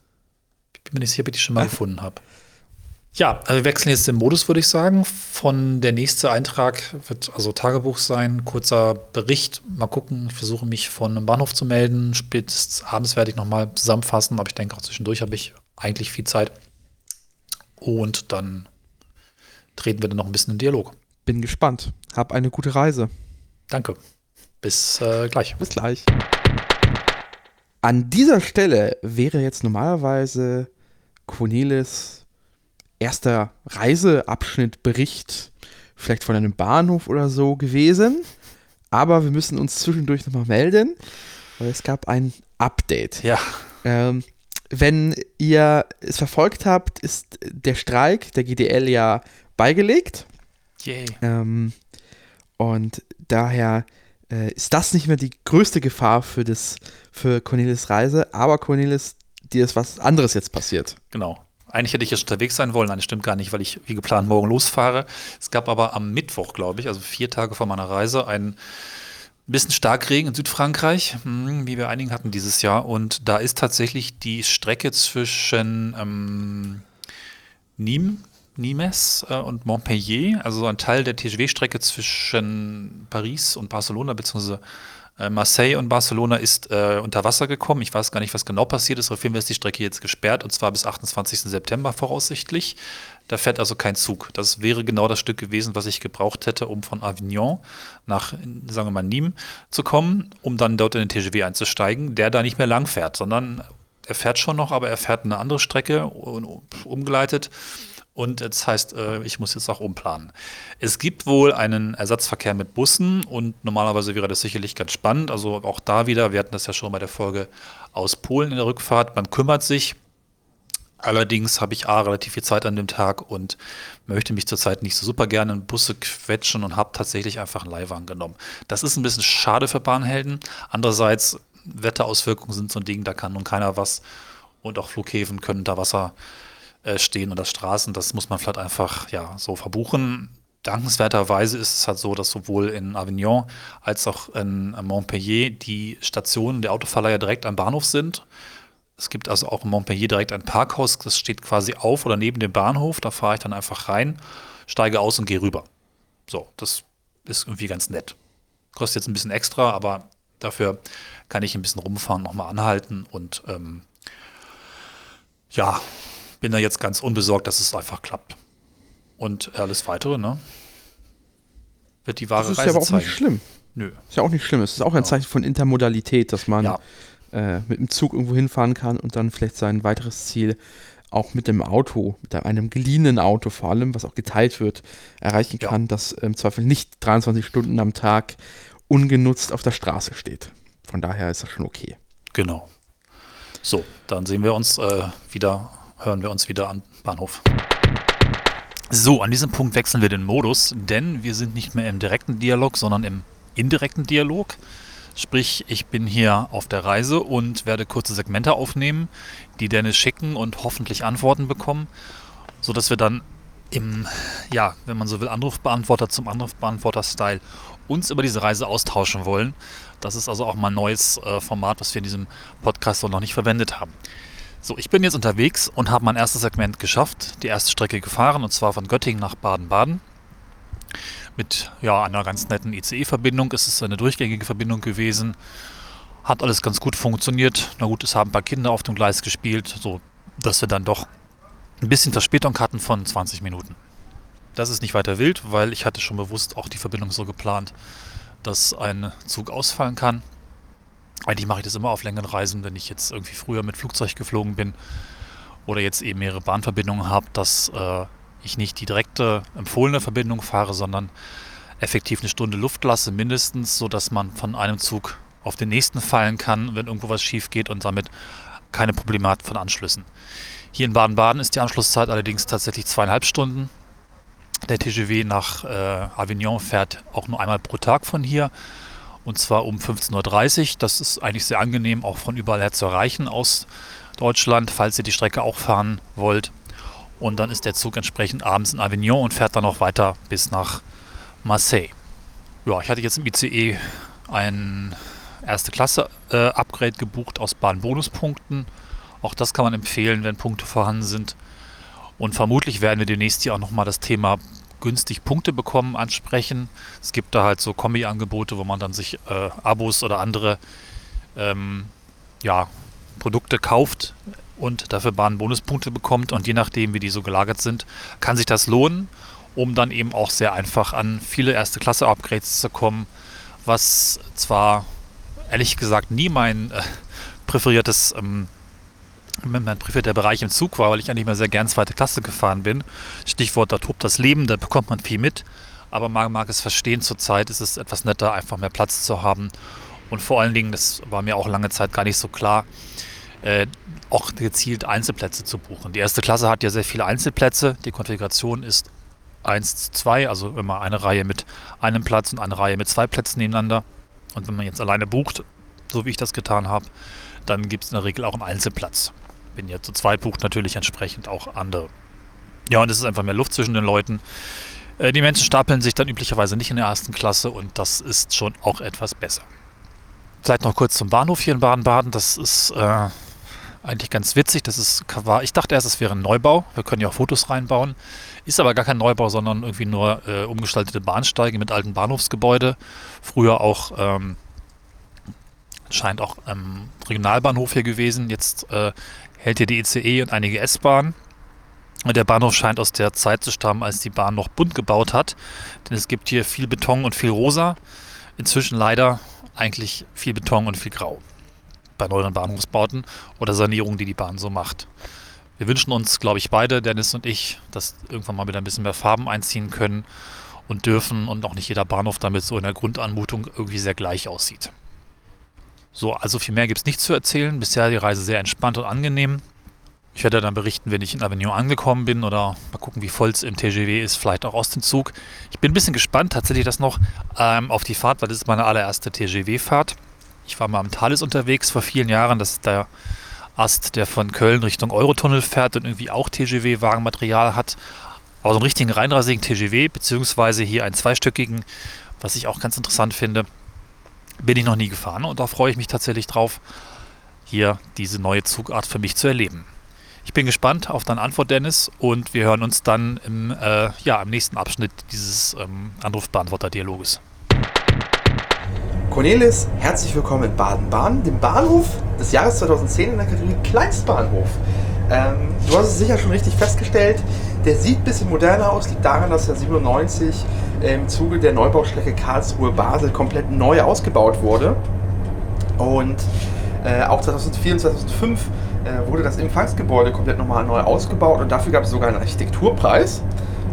Ich bin mir nicht sicher, ob ich die schon mal gefunden habe. Ja, also wir wechseln jetzt den Modus, würde ich sagen. Von der nächste Eintrag wird also Tagebuch sein, kurzer Bericht. Mal gucken, ich versuche mich von einem Bahnhof zu melden. Spätestens abends werde ich nochmal zusammenfassen, aber ich denke auch zwischendurch habe ich eigentlich viel Zeit. Und dann treten wir dann noch ein bisschen in Dialog. Bin gespannt. Hab eine gute Reise. Danke. Bis äh, gleich. Bis gleich. An dieser Stelle wäre jetzt normalerweise Cornelis erster Reiseabschnitt, Bericht, vielleicht von einem Bahnhof oder so gewesen. Aber wir müssen uns zwischendurch nochmal melden, weil es gab ein Update. Ja, Ähm, wenn ihr es verfolgt habt, ist der Streik der GDL ja beigelegt. yay. Ähm, und daher äh, ist das nicht mehr die größte Gefahr für, das, für Cornelis Reise, aber Cornelis, dir ist was anderes jetzt passiert. Genau. Eigentlich hätte ich jetzt unterwegs sein wollen. Nein, das stimmt gar nicht, weil ich wie geplant morgen losfahre. Es gab aber am Mittwoch, glaube ich, also vier Tage vor meiner Reise, einen bisschen Starkregen in Südfrankreich, hm, wie wir einigen hatten dieses Jahr. Und da ist tatsächlich die Strecke zwischen ähm, Nîmes, Nimes äh, und Montpellier, also ein Teil der TGW-Strecke zwischen Paris und Barcelona, beziehungsweise äh, Marseille und Barcelona ist äh, unter Wasser gekommen. Ich weiß gar nicht, was genau passiert ist. Auf jeden Fall ist die Strecke jetzt gesperrt und zwar bis 28. September voraussichtlich. Da fährt also kein Zug. Das wäre genau das Stück gewesen, was ich gebraucht hätte, um von Avignon nach, sagen wir mal, Nîmes zu kommen, um dann dort in den TGW einzusteigen, der da nicht mehr lang fährt, sondern er fährt schon noch, aber er fährt eine andere Strecke um, umgeleitet. Und das heißt, äh, ich muss jetzt auch umplanen. Es gibt wohl einen Ersatzverkehr mit Bussen und normalerweise wäre das sicherlich ganz spannend. Also auch da wieder, wir hatten das ja schon bei der Folge aus Polen in der Rückfahrt. Man kümmert sich. Allerdings habe ich A, relativ viel Zeit an dem Tag und möchte mich zurzeit nicht so super gerne in Busse quetschen und habe tatsächlich einfach einen Leihwagen genommen. Das ist ein bisschen schade für Bahnhelden. Andererseits, Wetterauswirkungen sind so ein Ding, da kann nun keiner was. Und auch Flughäfen können unter Wasser äh, stehen oder Straßen. Das muss man vielleicht einfach ja, so verbuchen. Dankenswerterweise ist es halt so, dass sowohl in Avignon als auch in Montpellier die Stationen der Autoverleiher direkt am Bahnhof sind. Es gibt also auch in Montpellier direkt ein Parkhaus, das steht quasi auf oder neben dem Bahnhof. Da fahre ich dann einfach rein, steige aus und gehe rüber. So, das ist irgendwie ganz nett. Kostet jetzt ein bisschen extra, aber dafür kann ich ein bisschen rumfahren, nochmal anhalten und ähm, ja, bin da jetzt ganz unbesorgt, dass es einfach klappt. Und alles weitere, ne? Wird die wahre Das ist ja Reise aber auch zeigen. nicht schlimm. Nö. Ist ja auch nicht schlimm. Es ist auch ein Zeichen von Intermodalität, dass man Ja. äh, mit dem Zug irgendwo hinfahren kann und dann vielleicht sein weiteres Ziel auch mit dem Auto, mit einem geliehenen Auto vor allem, was auch geteilt wird, erreichen Ja. kann, das im Zweifel nicht 23 Stunden am Tag ungenutzt auf der Straße steht. Von daher ist das schon okay. Genau. So, dann sehen wir uns äh, wieder, hören wir uns wieder am Bahnhof. So, an diesem Punkt wechseln wir den Modus, denn wir sind nicht mehr im direkten Dialog, sondern im indirekten Dialog. Sprich, ich bin hier auf der Reise und werde kurze Segmente aufnehmen, die Dennis schicken und hoffentlich Antworten bekommen, sodass wir dann im, ja, wenn man so will, Anrufbeantworter zum Anrufbeantworter-Style uns über diese Reise austauschen wollen. Das ist also auch mal ein neues äh, Format, was wir in diesem Podcast so noch nicht verwendet haben. So, ich bin jetzt unterwegs und habe mein erstes Segment geschafft, die erste Strecke gefahren, und zwar von Göttingen nach Baden-Baden. Mit ja, einer ganz netten ICE-Verbindung. Es ist eine durchgängige Verbindung gewesen. Hat alles ganz gut funktioniert. Na gut, es haben ein paar Kinder auf dem Gleis gespielt, so dass wir dann doch ein bisschen Verspätung hatten von 20 Minuten. Das ist nicht weiter wild, weil ich hatte schon bewusst auch die Verbindung so geplant, dass ein Zug ausfallen kann. Eigentlich mache ich das immer auf längeren Reisen, wenn ich jetzt irgendwie früher mit Flugzeug geflogen bin oder jetzt eben mehrere Bahnverbindungen habe, dass äh, ich nicht die direkte empfohlene Verbindung fahre, sondern effektiv eine Stunde Luft lasse, mindestens, sodass man von einem Zug auf den nächsten fallen kann, wenn irgendwo was schief geht und damit keine Probleme hat von Anschlüssen. Hier in Baden-Baden ist die Anschlusszeit allerdings tatsächlich zweieinhalb Stunden. Der TGW nach äh, Avignon fährt auch nur einmal pro Tag von hier und zwar um 15.30 Uhr. Das ist eigentlich sehr angenehm, auch von überall her zu erreichen aus Deutschland, falls ihr die Strecke auch fahren wollt. Und dann ist der Zug entsprechend abends in Avignon und fährt dann noch weiter bis nach Marseille. Ja, ich hatte jetzt im ICE ein erste Klasse äh, Upgrade gebucht aus Bahnbonuspunkten. Auch das kann man empfehlen, wenn Punkte vorhanden sind. Und vermutlich werden wir demnächst hier auch nochmal das Thema günstig Punkte bekommen ansprechen. Es gibt da halt so Kombi-Angebote, wo man dann sich äh, Abos oder andere ähm, ja, Produkte kauft und dafür Bahnbonuspunkte bekommt. Und je nachdem, wie die so gelagert sind, kann sich das lohnen, um dann eben auch sehr einfach an viele Erste-Klasse-Upgrades zu kommen, was zwar ehrlich gesagt nie mein äh, präferiertes ähm, mein präferierter Bereich im Zug war, weil ich eigentlich mal sehr gern zweite Klasse gefahren bin. Stichwort, da tobt das Leben, da bekommt man viel mit. Aber man mag es verstehen, zurzeit ist es etwas netter, einfach mehr Platz zu haben. Und vor allen Dingen, das war mir auch lange Zeit gar nicht so klar, äh, auch gezielt Einzelplätze zu buchen. Die erste Klasse hat ja sehr viele Einzelplätze. Die Konfiguration ist 1 zu 2, also immer eine Reihe mit einem Platz und eine Reihe mit zwei Plätzen nebeneinander. Und wenn man jetzt alleine bucht, so wie ich das getan habe, dann gibt es in der Regel auch einen Einzelplatz. Wenn ihr zu zweit bucht, natürlich entsprechend auch andere. Ja, und es ist einfach mehr Luft zwischen den Leuten. Äh, die Menschen stapeln sich dann üblicherweise nicht in der ersten Klasse und das ist schon auch etwas besser. Vielleicht noch kurz zum Bahnhof hier in Baden-Baden. Das ist äh, eigentlich ganz witzig. Das ist, ich dachte erst, es wäre ein Neubau. Wir können ja auch Fotos reinbauen. Ist aber gar kein Neubau, sondern irgendwie nur äh, umgestaltete Bahnsteige mit alten Bahnhofsgebäude. Früher auch ähm, scheint auch ähm, Regionalbahnhof hier gewesen. Jetzt äh, hält hier die ECE und einige S-Bahnen. Der Bahnhof scheint aus der Zeit zu stammen, als die Bahn noch bunt gebaut hat. Denn es gibt hier viel Beton und viel Rosa. Inzwischen leider eigentlich viel Beton und viel Grau. Bei neueren Bahnhofsbauten oder Sanierungen, die die Bahn so macht. Wir wünschen uns, glaube ich, beide, Dennis und ich, dass irgendwann mal wieder ein bisschen mehr Farben einziehen können und dürfen und auch nicht jeder Bahnhof damit so in der Grundanmutung irgendwie sehr gleich aussieht. So, also viel mehr gibt es nicht zu erzählen. Bisher die Reise sehr entspannt und angenehm. Ich werde dann berichten, wenn ich in Avignon angekommen bin oder mal gucken, wie voll es im TGW ist, vielleicht auch aus dem Zug. Ich bin ein bisschen gespannt, tatsächlich das noch ähm, auf die Fahrt, weil das ist meine allererste TGW-Fahrt. Ich war mal am Thales unterwegs vor vielen Jahren. Das ist der Ast, der von Köln Richtung Eurotunnel fährt und irgendwie auch TGW-Wagenmaterial hat. Aber so einen richtigen reinrasigen TGW, beziehungsweise hier einen zweistöckigen, was ich auch ganz interessant finde bin ich noch nie gefahren und da freue ich mich tatsächlich drauf, hier diese neue Zugart für mich zu erleben. Ich bin gespannt auf deine Antwort, Dennis, und wir hören uns dann im, äh, ja, im nächsten Abschnitt dieses ähm, Anrufbeantworter-Dialoges. Cornelis, herzlich willkommen in Baden-Baden, dem Bahnhof des Jahres 2010 in der Kategorie Kleinstbahnhof. Ähm, du hast es sicher schon richtig festgestellt, der sieht ein bisschen moderner aus, liegt daran, dass er 97 im Zuge der Neubaustrecke Karlsruhe-Basel komplett neu ausgebaut wurde. Und äh, auch 2004 und 2005 äh, wurde das Empfangsgebäude komplett nochmal neu ausgebaut und dafür gab es sogar einen Architekturpreis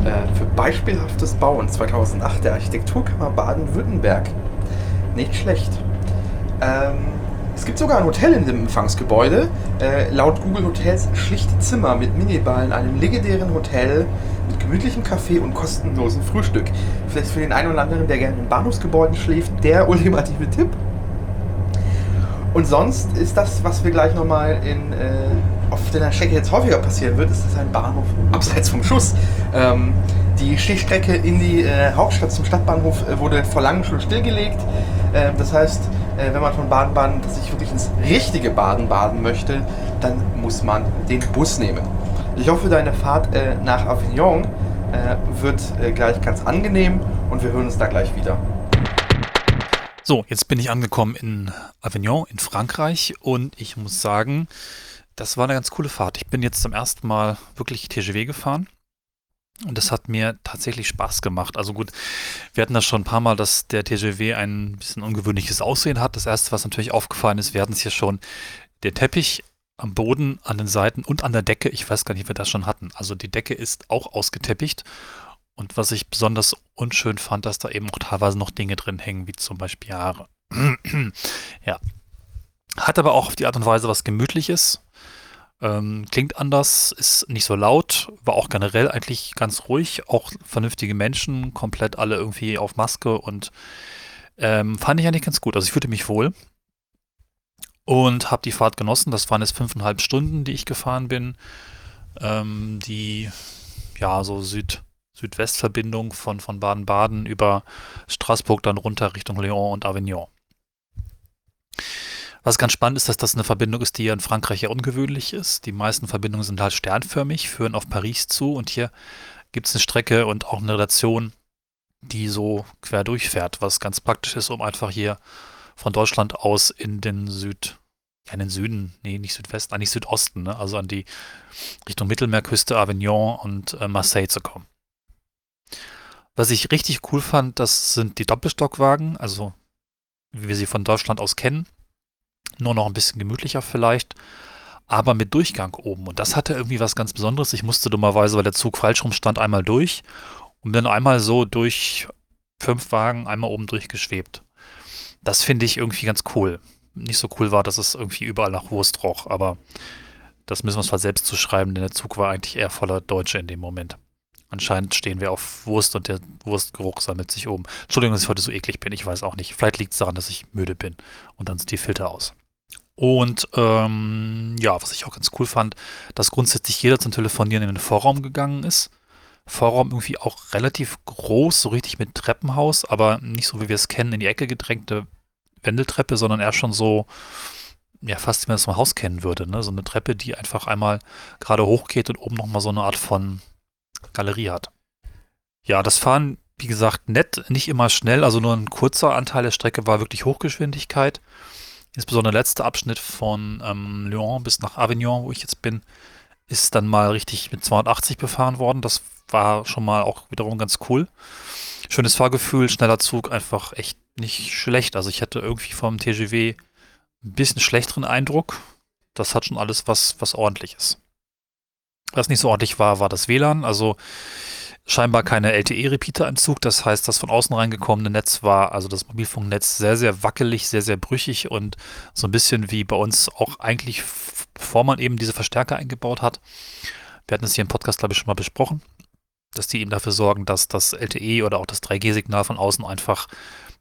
äh, für beispielhaftes Bauen 2008 der Architekturkammer Baden-Württemberg. Nicht schlecht. Ähm, es gibt sogar ein Hotel in dem Empfangsgebäude. Äh, laut Google Hotels schlichte Zimmer mit Minibar in einem legendären Hotel mit gemütlichem Kaffee und kostenlosem Frühstück. Vielleicht für den einen oder anderen, der gerne in Bahnhofsgebäuden schläft, der ultimative Tipp. Und sonst ist das, was wir gleich nochmal in, äh, auf der Strecke jetzt häufiger passieren wird, ist das ein Bahnhof abseits vom Schuss. Ähm, die Stichstrecke in die äh, Hauptstadt zum Stadtbahnhof äh, wurde vor langem schon stillgelegt. Äh, das heißt, äh, wenn man von Baden-Baden sich wirklich ins richtige Baden baden möchte, dann muss man den Bus nehmen. Ich hoffe, deine Fahrt äh, nach Avignon äh, wird gleich ganz angenehm und wir hören uns da gleich wieder. So, jetzt bin ich angekommen in Avignon in Frankreich und ich muss sagen, das war eine ganz coole Fahrt. Ich bin jetzt zum ersten Mal wirklich TGW gefahren. Und das hat mir tatsächlich Spaß gemacht. Also gut, wir hatten das schon ein paar Mal, dass der TGW ein bisschen ungewöhnliches Aussehen hat. Das erste, was natürlich aufgefallen ist, wir hatten es hier schon, der Teppich am Boden, an den Seiten und an der Decke. Ich weiß gar nicht, ob wir das schon hatten. Also die Decke ist auch ausgeteppicht. Und was ich besonders unschön fand, dass da eben auch teilweise noch Dinge drin hängen, wie zum Beispiel Haare. ja. Hat aber auch auf die Art und Weise was Gemütliches. Ähm, klingt anders, ist nicht so laut, war auch generell eigentlich ganz ruhig, auch vernünftige Menschen, komplett alle irgendwie auf Maske und ähm, fand ich eigentlich ganz gut. Also ich fühlte mich wohl und habe die Fahrt genossen. Das waren jetzt fünfeinhalb Stunden, die ich gefahren bin. Ähm, die, ja, so Süd, Südwestverbindung von, von Baden-Baden über Straßburg dann runter Richtung Lyon und Avignon. Was ganz spannend ist, dass das eine Verbindung ist, die ja in Frankreich ja ungewöhnlich ist. Die meisten Verbindungen sind halt sternförmig, führen auf Paris zu und hier gibt es eine Strecke und auch eine Relation, die so quer durchfährt, was ganz praktisch ist, um einfach hier von Deutschland aus in den Süd, ja, in den Süden, nee, nicht Südwesten, eigentlich Südosten, ne? also an die Richtung Mittelmeerküste, Avignon und äh, Marseille zu kommen. Was ich richtig cool fand, das sind die Doppelstockwagen, also wie wir sie von Deutschland aus kennen nur noch ein bisschen gemütlicher vielleicht, aber mit Durchgang oben. Und das hatte irgendwie was ganz Besonderes. Ich musste dummerweise, weil der Zug falsch rum stand, einmal durch und dann einmal so durch fünf Wagen einmal oben durchgeschwebt. Das finde ich irgendwie ganz cool. Nicht so cool war, dass es irgendwie überall nach Wurst roch, aber das müssen wir uns zwar selbst zuschreiben, denn der Zug war eigentlich eher voller Deutsche in dem Moment. Anscheinend stehen wir auf Wurst und der Wurstgeruch sammelt sich oben. Entschuldigung, dass ich heute so eklig bin, ich weiß auch nicht. Vielleicht liegt es daran, dass ich müde bin und dann sind die Filter aus. Und ähm, ja, was ich auch ganz cool fand, dass grundsätzlich jeder zum Telefonieren in den Vorraum gegangen ist. Vorraum irgendwie auch relativ groß, so richtig mit Treppenhaus, aber nicht so, wie wir es kennen, in die Ecke gedrängte Wendeltreppe, sondern eher schon so, ja, fast wie man das im Haus kennen würde. Ne? So eine Treppe, die einfach einmal gerade hochgeht und oben nochmal so eine Art von Galerie hat. Ja, das Fahren, wie gesagt, nett, nicht immer schnell, also nur ein kurzer Anteil der Strecke war wirklich Hochgeschwindigkeit. Insbesondere der letzte Abschnitt von ähm, Lyon bis nach Avignon, wo ich jetzt bin, ist dann mal richtig mit 280 befahren worden. Das war schon mal auch wiederum ganz cool. Schönes Fahrgefühl, schneller Zug, einfach echt nicht schlecht. Also ich hatte irgendwie vom TGW ein bisschen schlechteren Eindruck. Das hat schon alles was, was ordentlich ist. Was nicht so ordentlich war, war das WLAN. Also scheinbar keine LTE-Repeater im. Das heißt, das von außen reingekommene Netz war, also das Mobilfunknetz, sehr, sehr wackelig, sehr, sehr brüchig und so ein bisschen wie bei uns auch eigentlich, bevor man eben diese Verstärker eingebaut hat. Wir hatten es hier im Podcast, glaube ich, schon mal besprochen, dass die eben dafür sorgen, dass das LTE oder auch das 3G-Signal von außen einfach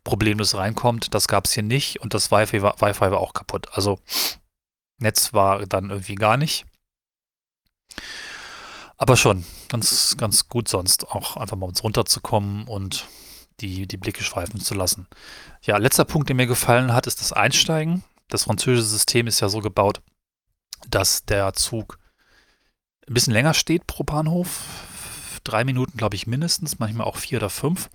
problemlos reinkommt. Das gab es hier nicht und das Wi-Fi war, Wi war auch kaputt. Also Netz war dann irgendwie gar nicht. Aber schon ganz, ganz gut sonst auch einfach mal uns runterzukommen und die, die Blicke schweifen zu lassen. Ja, letzter Punkt, der mir gefallen hat, ist das Einsteigen. Das französische System ist ja so gebaut, dass der Zug ein bisschen länger steht pro Bahnhof. Drei Minuten, glaube ich, mindestens, manchmal auch vier oder fünf.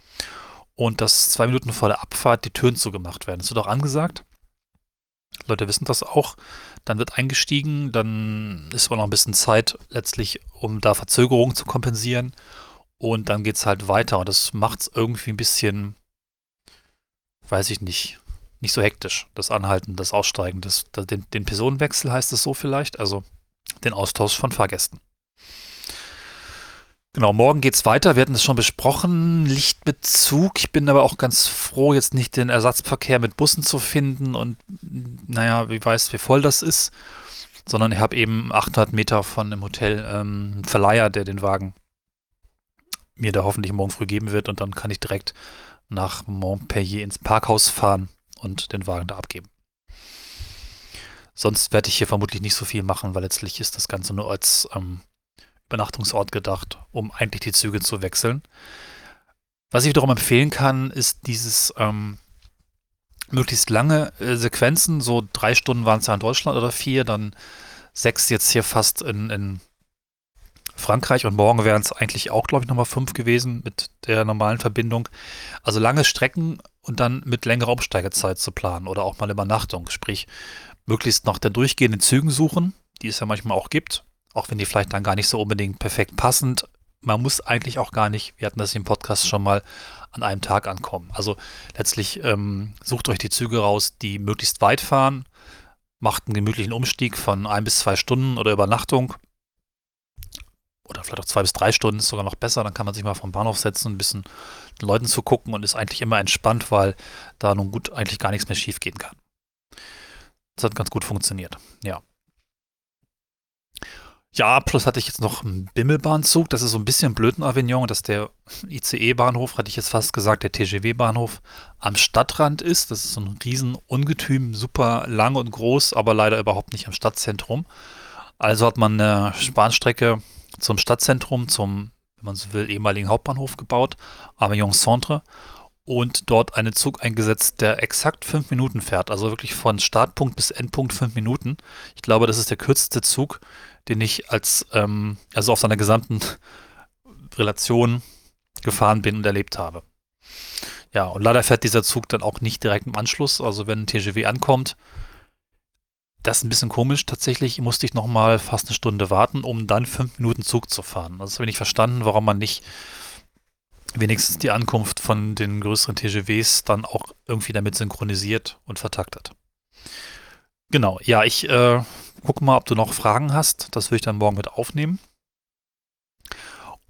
Und dass zwei Minuten vor der Abfahrt die Türen zugemacht werden. Das wird auch angesagt. Leute wissen das auch. Dann wird eingestiegen, dann ist aber noch ein bisschen Zeit letztlich, um da Verzögerungen zu kompensieren. Und dann geht es halt weiter. Und das macht es irgendwie ein bisschen, weiß ich nicht, nicht so hektisch. Das Anhalten, das Aussteigen, das den, den Personenwechsel heißt es so vielleicht. Also den Austausch von Fahrgästen. Genau, morgen geht's weiter. Wir hatten es schon besprochen. Lichtbezug. Ich bin aber auch ganz froh, jetzt nicht den Ersatzverkehr mit Bussen zu finden und naja, wie weiß, wie voll das ist, sondern ich habe eben 800 Meter von dem Hotel ähm, einen Verleiher, der den Wagen mir da hoffentlich morgen früh geben wird und dann kann ich direkt nach Montpellier ins Parkhaus fahren und den Wagen da abgeben. Sonst werde ich hier vermutlich nicht so viel machen, weil letztlich ist das Ganze nur als ähm, Übernachtungsort gedacht, um eigentlich die Züge zu wechseln. Was ich wiederum empfehlen kann, ist dieses ähm, möglichst lange äh, Sequenzen, so drei Stunden waren es ja in Deutschland oder vier, dann sechs jetzt hier fast in, in Frankreich und morgen wären es eigentlich auch, glaube ich, nochmal fünf gewesen mit der normalen Verbindung. Also lange Strecken und dann mit längerer Umsteigezeit zu planen oder auch mal Übernachtung, sprich möglichst nach den durchgehenden Zügen suchen, die es ja manchmal auch gibt, auch wenn die vielleicht dann gar nicht so unbedingt perfekt passend. Man muss eigentlich auch gar nicht, wir hatten das im Podcast schon mal, an einem Tag ankommen. Also letztlich ähm, sucht euch die Züge raus, die möglichst weit fahren, macht einen gemütlichen Umstieg von ein bis zwei Stunden oder Übernachtung oder vielleicht auch zwei bis drei Stunden ist sogar noch besser. Dann kann man sich mal vom Bahnhof setzen, ein bisschen den Leuten zu gucken und ist eigentlich immer entspannt, weil da nun gut eigentlich gar nichts mehr schief gehen kann. Das hat ganz gut funktioniert, ja. Ja, plus hatte ich jetzt noch einen Bimmelbahnzug. Das ist so ein bisschen blöd in Avignon, dass der ICE-Bahnhof, hatte ich jetzt fast gesagt, der TGW-Bahnhof am Stadtrand ist. Das ist so ein riesen Ungetüm, super lang und groß, aber leider überhaupt nicht am Stadtzentrum. Also hat man eine Bahnstrecke zum Stadtzentrum, zum, wenn man so will, ehemaligen Hauptbahnhof gebaut, Avignon Centre, und dort einen Zug eingesetzt, der exakt fünf Minuten fährt. Also wirklich von Startpunkt bis Endpunkt fünf Minuten. Ich glaube, das ist der kürzeste Zug, den ich als, ähm, also auf seiner gesamten Relation gefahren bin und erlebt habe. Ja, und leider fährt dieser Zug dann auch nicht direkt im Anschluss. Also wenn ein TGW ankommt, das ist ein bisschen komisch. Tatsächlich musste ich nochmal fast eine Stunde warten, um dann fünf Minuten Zug zu fahren. Also habe ich nicht verstanden, warum man nicht wenigstens die Ankunft von den größeren TGWs dann auch irgendwie damit synchronisiert und vertaktet. Genau, ja, ich äh, gucke mal, ob du noch Fragen hast. Das würde ich dann morgen mit aufnehmen.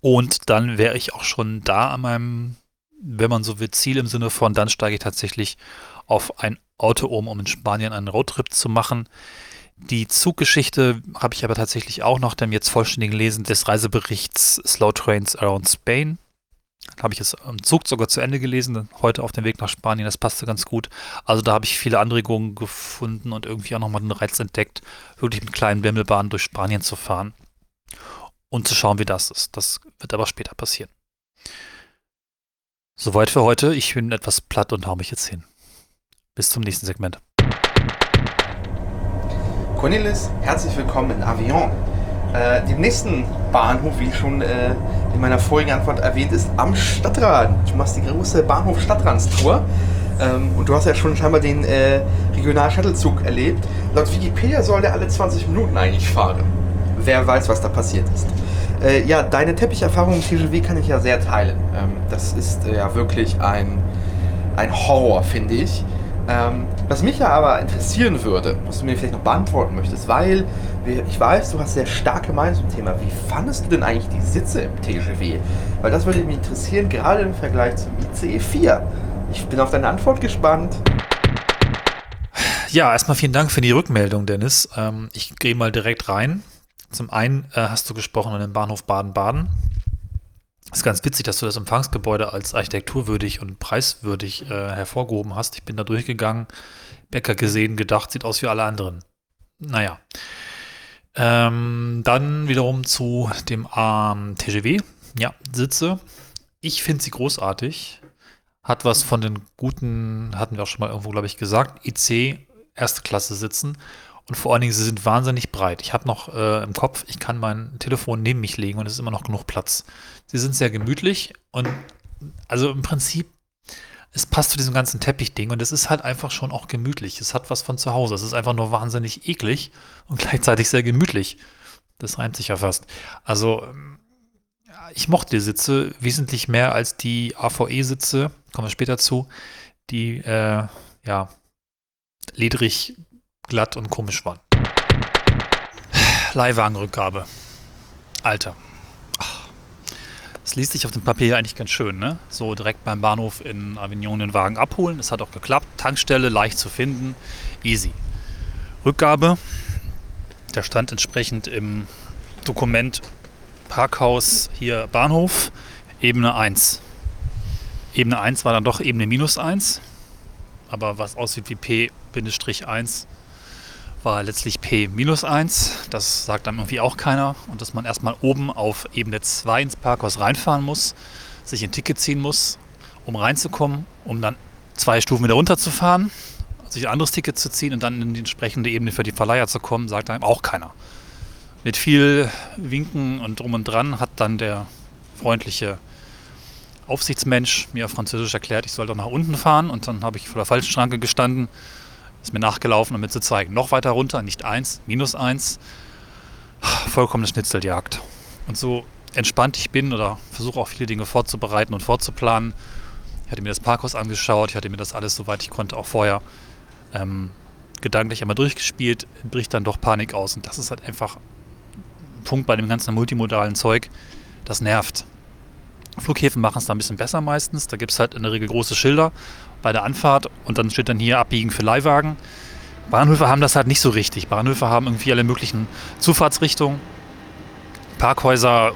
Und dann wäre ich auch schon da an meinem, wenn man so will, Ziel im Sinne von, dann steige ich tatsächlich auf ein Auto um, um in Spanien einen Roadtrip zu machen. Die Zuggeschichte habe ich aber tatsächlich auch noch dem jetzt vollständigen Lesen des Reiseberichts Slow Trains Around Spain. Habe ich es im Zug sogar zu Ende gelesen, heute auf dem Weg nach Spanien, das passte ganz gut. Also da habe ich viele Anregungen gefunden und irgendwie auch nochmal den Reiz entdeckt, wirklich mit kleinen Bimmelbahnen durch Spanien zu fahren und zu schauen, wie das ist. Das wird aber später passieren. Soweit für heute. Ich bin etwas platt und hau mich jetzt hin. Bis zum nächsten Segment. Cornelis, herzlich willkommen in Avion. Äh, dem nächsten Bahnhof, wie schon äh, in meiner vorigen Antwort erwähnt, ist am Stadtrand. Du machst die große Bahnhof-Stadtrandstour. Ähm, und du hast ja schon scheinbar den äh, Regional-Shuttle-Zug erlebt. Laut Wikipedia soll der alle 20 Minuten eigentlich fahren. Wer weiß, was da passiert ist. Äh, ja, deine Teppicherfahrung im TGW kann ich ja sehr teilen. Ähm, das ist äh, ja wirklich ein, ein Horror, finde ich. Ähm, was mich ja aber interessieren würde, was du mir vielleicht noch beantworten möchtest, weil ich weiß, du hast sehr starke Meinung zum Thema. Wie fandest du denn eigentlich die Sitze im TGW? Weil das würde mich interessieren, gerade im Vergleich zum ICE 4. Ich bin auf deine Antwort gespannt. Ja, erstmal vielen Dank für die Rückmeldung, Dennis. Ähm, ich gehe mal direkt rein. Zum einen äh, hast du gesprochen an dem Bahnhof Baden-Baden. Ist ganz witzig, dass du das Empfangsgebäude als architekturwürdig und preiswürdig äh, hervorgehoben hast. Ich bin da durchgegangen, Bäcker gesehen, gedacht, sieht aus wie alle anderen. Naja. Ähm, dann wiederum zu dem ähm, TGW. Ja, Sitze. Ich finde sie großartig. Hat was von den guten, hatten wir auch schon mal irgendwo, glaube ich, gesagt, IC erste Klasse sitzen. Und vor allen Dingen, sie sind wahnsinnig breit. Ich habe noch äh, im Kopf, ich kann mein Telefon neben mich legen und es ist immer noch genug Platz. Sie sind sehr gemütlich und also im Prinzip, es passt zu diesem ganzen Teppichding und es ist halt einfach schon auch gemütlich. Es hat was von zu Hause. Es ist einfach nur wahnsinnig eklig und gleichzeitig sehr gemütlich. Das reimt sich ja fast. Also, ich mochte die Sitze wesentlich mehr als die AVE-Sitze, kommen wir später zu, die, äh, ja, ledrig glatt und komisch waren. Leihwagenrückgabe. Alter. Es liest sich auf dem Papier eigentlich ganz schön, ne? So direkt beim Bahnhof in Avignon den Wagen abholen. Das hat auch geklappt. Tankstelle leicht zu finden. Easy. Rückgabe. Der stand entsprechend im Dokument Parkhaus hier Bahnhof. Ebene 1. Ebene 1 war dann doch Ebene minus 1. Aber was aussieht wie P-1 war letztlich P minus 1. Das sagt dann irgendwie auch keiner. Und dass man erstmal oben auf Ebene 2 ins Parkhaus reinfahren muss, sich ein Ticket ziehen muss, um reinzukommen, um dann zwei Stufen wieder runterzufahren, sich ein anderes Ticket zu ziehen und dann in die entsprechende Ebene für die Verleiher zu kommen, sagt einem auch keiner. Mit viel Winken und drum und dran hat dann der freundliche Aufsichtsmensch mir auf Französisch erklärt, ich soll doch nach unten fahren und dann habe ich vor der falschen Schranke gestanden ist mir nachgelaufen, um mir zu zeigen. Noch weiter runter, nicht eins, minus eins. Vollkommene Schnitzeljagd. Und so entspannt ich bin oder versuche auch viele Dinge vorzubereiten und vorzuplanen. Ich hatte mir das Parkhaus angeschaut, ich hatte mir das alles, soweit ich konnte, auch vorher ähm, gedanklich einmal durchgespielt, bricht dann doch Panik aus. Und das ist halt einfach ein Punkt bei dem ganzen multimodalen Zeug, das nervt. Flughäfen machen es da ein bisschen besser meistens. Da gibt es halt in der Regel große Schilder bei der Anfahrt und dann steht dann hier abbiegen für Leihwagen. Bahnhöfe haben das halt nicht so richtig. Bahnhöfe haben irgendwie alle möglichen Zufahrtsrichtungen, Parkhäuser,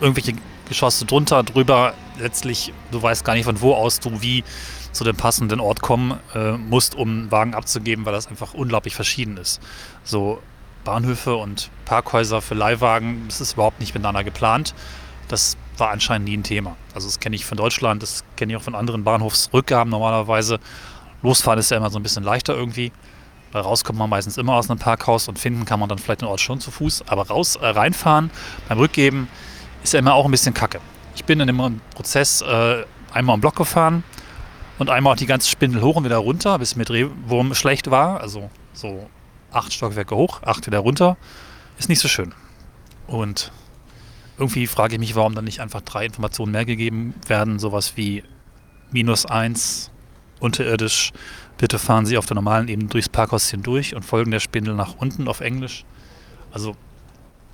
irgendwelche Geschosse drunter, drüber. Letztlich, du weißt gar nicht, von wo aus du wie zu dem passenden Ort kommen äh, musst, um einen Wagen abzugeben, weil das einfach unglaublich verschieden ist. So Bahnhöfe und Parkhäuser für Leihwagen, das ist überhaupt nicht miteinander geplant. Das war anscheinend nie ein Thema. Also das kenne ich von Deutschland, das kenne ich auch von anderen Bahnhofsrückgaben normalerweise. Losfahren ist ja immer so ein bisschen leichter irgendwie. Weil rauskommt man meistens immer aus einem Parkhaus und finden kann man dann vielleicht den Ort schon zu Fuß. Aber raus, äh, reinfahren beim Rückgeben ist ja immer auch ein bisschen kacke. Ich bin in dem Prozess äh, einmal am Block gefahren und einmal auch die ganze Spindel hoch und wieder runter, bis mir Drehwurm schlecht war. Also so acht Stockwerke hoch, acht wieder runter. Ist nicht so schön. Und irgendwie frage ich mich, warum dann nicht einfach drei Informationen mehr gegeben werden, sowas wie minus eins unterirdisch, bitte fahren Sie auf der normalen Ebene durchs Parkhaus hindurch und folgen der Spindel nach unten auf Englisch. Also,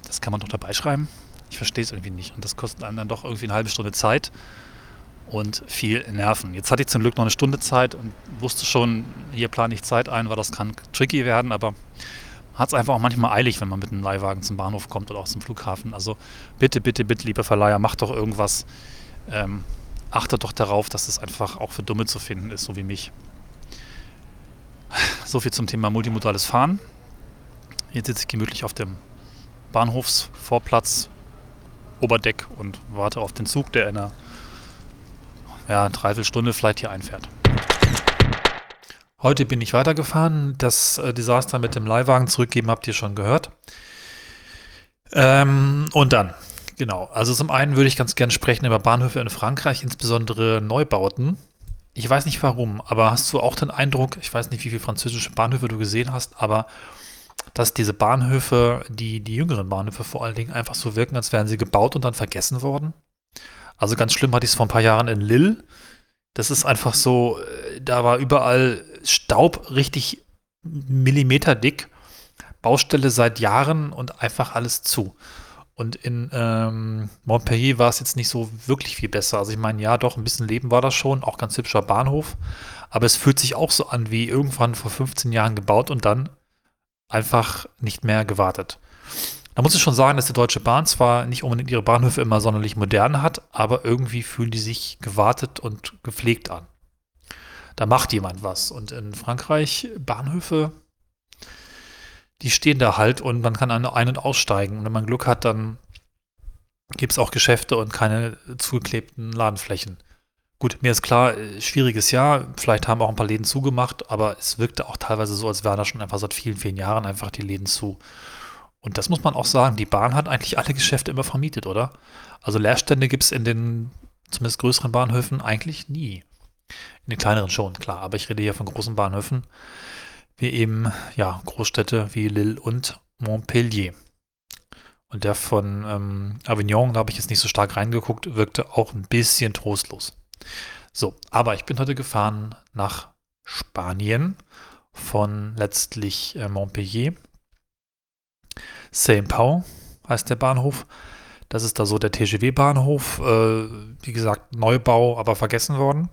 das kann man doch dabei schreiben. Ich verstehe es irgendwie nicht. Und das kostet einem dann doch irgendwie eine halbe Stunde Zeit und viel Nerven. Jetzt hatte ich zum Glück noch eine Stunde Zeit und wusste schon, hier plane ich Zeit ein, weil das kann tricky werden, aber hat es einfach auch manchmal eilig, wenn man mit einem Leihwagen zum Bahnhof kommt oder auch zum Flughafen. Also bitte, bitte, bitte, lieber Verleiher, macht doch irgendwas. Ähm, achtet doch darauf, dass es einfach auch für Dumme zu finden ist, so wie mich. So viel zum Thema multimodales Fahren. Jetzt sitze ich gemütlich auf dem Bahnhofsvorplatz, Oberdeck und warte auf den Zug, der in einer ja, Dreiviertelstunde vielleicht hier einfährt. Heute bin ich weitergefahren. Das äh, Desaster mit dem Leihwagen zurückgeben habt ihr schon gehört. Ähm, und dann, genau. Also zum einen würde ich ganz gerne sprechen über Bahnhöfe in Frankreich, insbesondere Neubauten. Ich weiß nicht warum, aber hast du auch den Eindruck, ich weiß nicht, wie viele französische Bahnhöfe du gesehen hast, aber dass diese Bahnhöfe, die, die jüngeren Bahnhöfe vor allen Dingen, einfach so wirken, als wären sie gebaut und dann vergessen worden? Also ganz schlimm hatte ich es vor ein paar Jahren in Lille. Das ist einfach so, äh, da war überall Staub richtig Millimeter dick. Baustelle seit Jahren und einfach alles zu. Und in ähm, Montpellier war es jetzt nicht so wirklich viel besser. Also ich meine, ja, doch, ein bisschen Leben war das schon, auch ganz hübscher Bahnhof. Aber es fühlt sich auch so an wie irgendwann vor 15 Jahren gebaut und dann einfach nicht mehr gewartet. Da muss ich schon sagen, dass die Deutsche Bahn zwar nicht unbedingt ihre Bahnhöfe immer sonderlich modern hat, aber irgendwie fühlen die sich gewartet und gepflegt an da macht jemand was. Und in Frankreich Bahnhöfe, die stehen da halt und man kann ein- und aussteigen. Und wenn man Glück hat, dann gibt es auch Geschäfte und keine zugeklebten Ladenflächen. Gut, mir ist klar, äh, schwieriges Jahr. Vielleicht haben auch ein paar Läden zugemacht, aber es wirkte auch teilweise so, als wären da schon einfach seit vielen, vielen Jahren einfach die Läden zu. Und das muss man auch sagen, die Bahn hat eigentlich alle Geschäfte immer vermietet, oder? Also Leerstände gibt es in den zumindest größeren Bahnhöfen eigentlich nie. In den kleineren schon, klar. Aber ich rede hier von großen Bahnhöfen, wie eben, ja, Großstädte wie Lille und Montpellier. Und der von ähm, Avignon, da habe ich jetzt nicht so stark reingeguckt, wirkte auch ein bisschen trostlos. So, aber ich bin heute gefahren nach Spanien von letztlich äh, Montpellier. Saint-Pau heißt der Bahnhof. Das ist da so der TGW-Bahnhof. Äh, wie gesagt, Neubau, aber vergessen worden.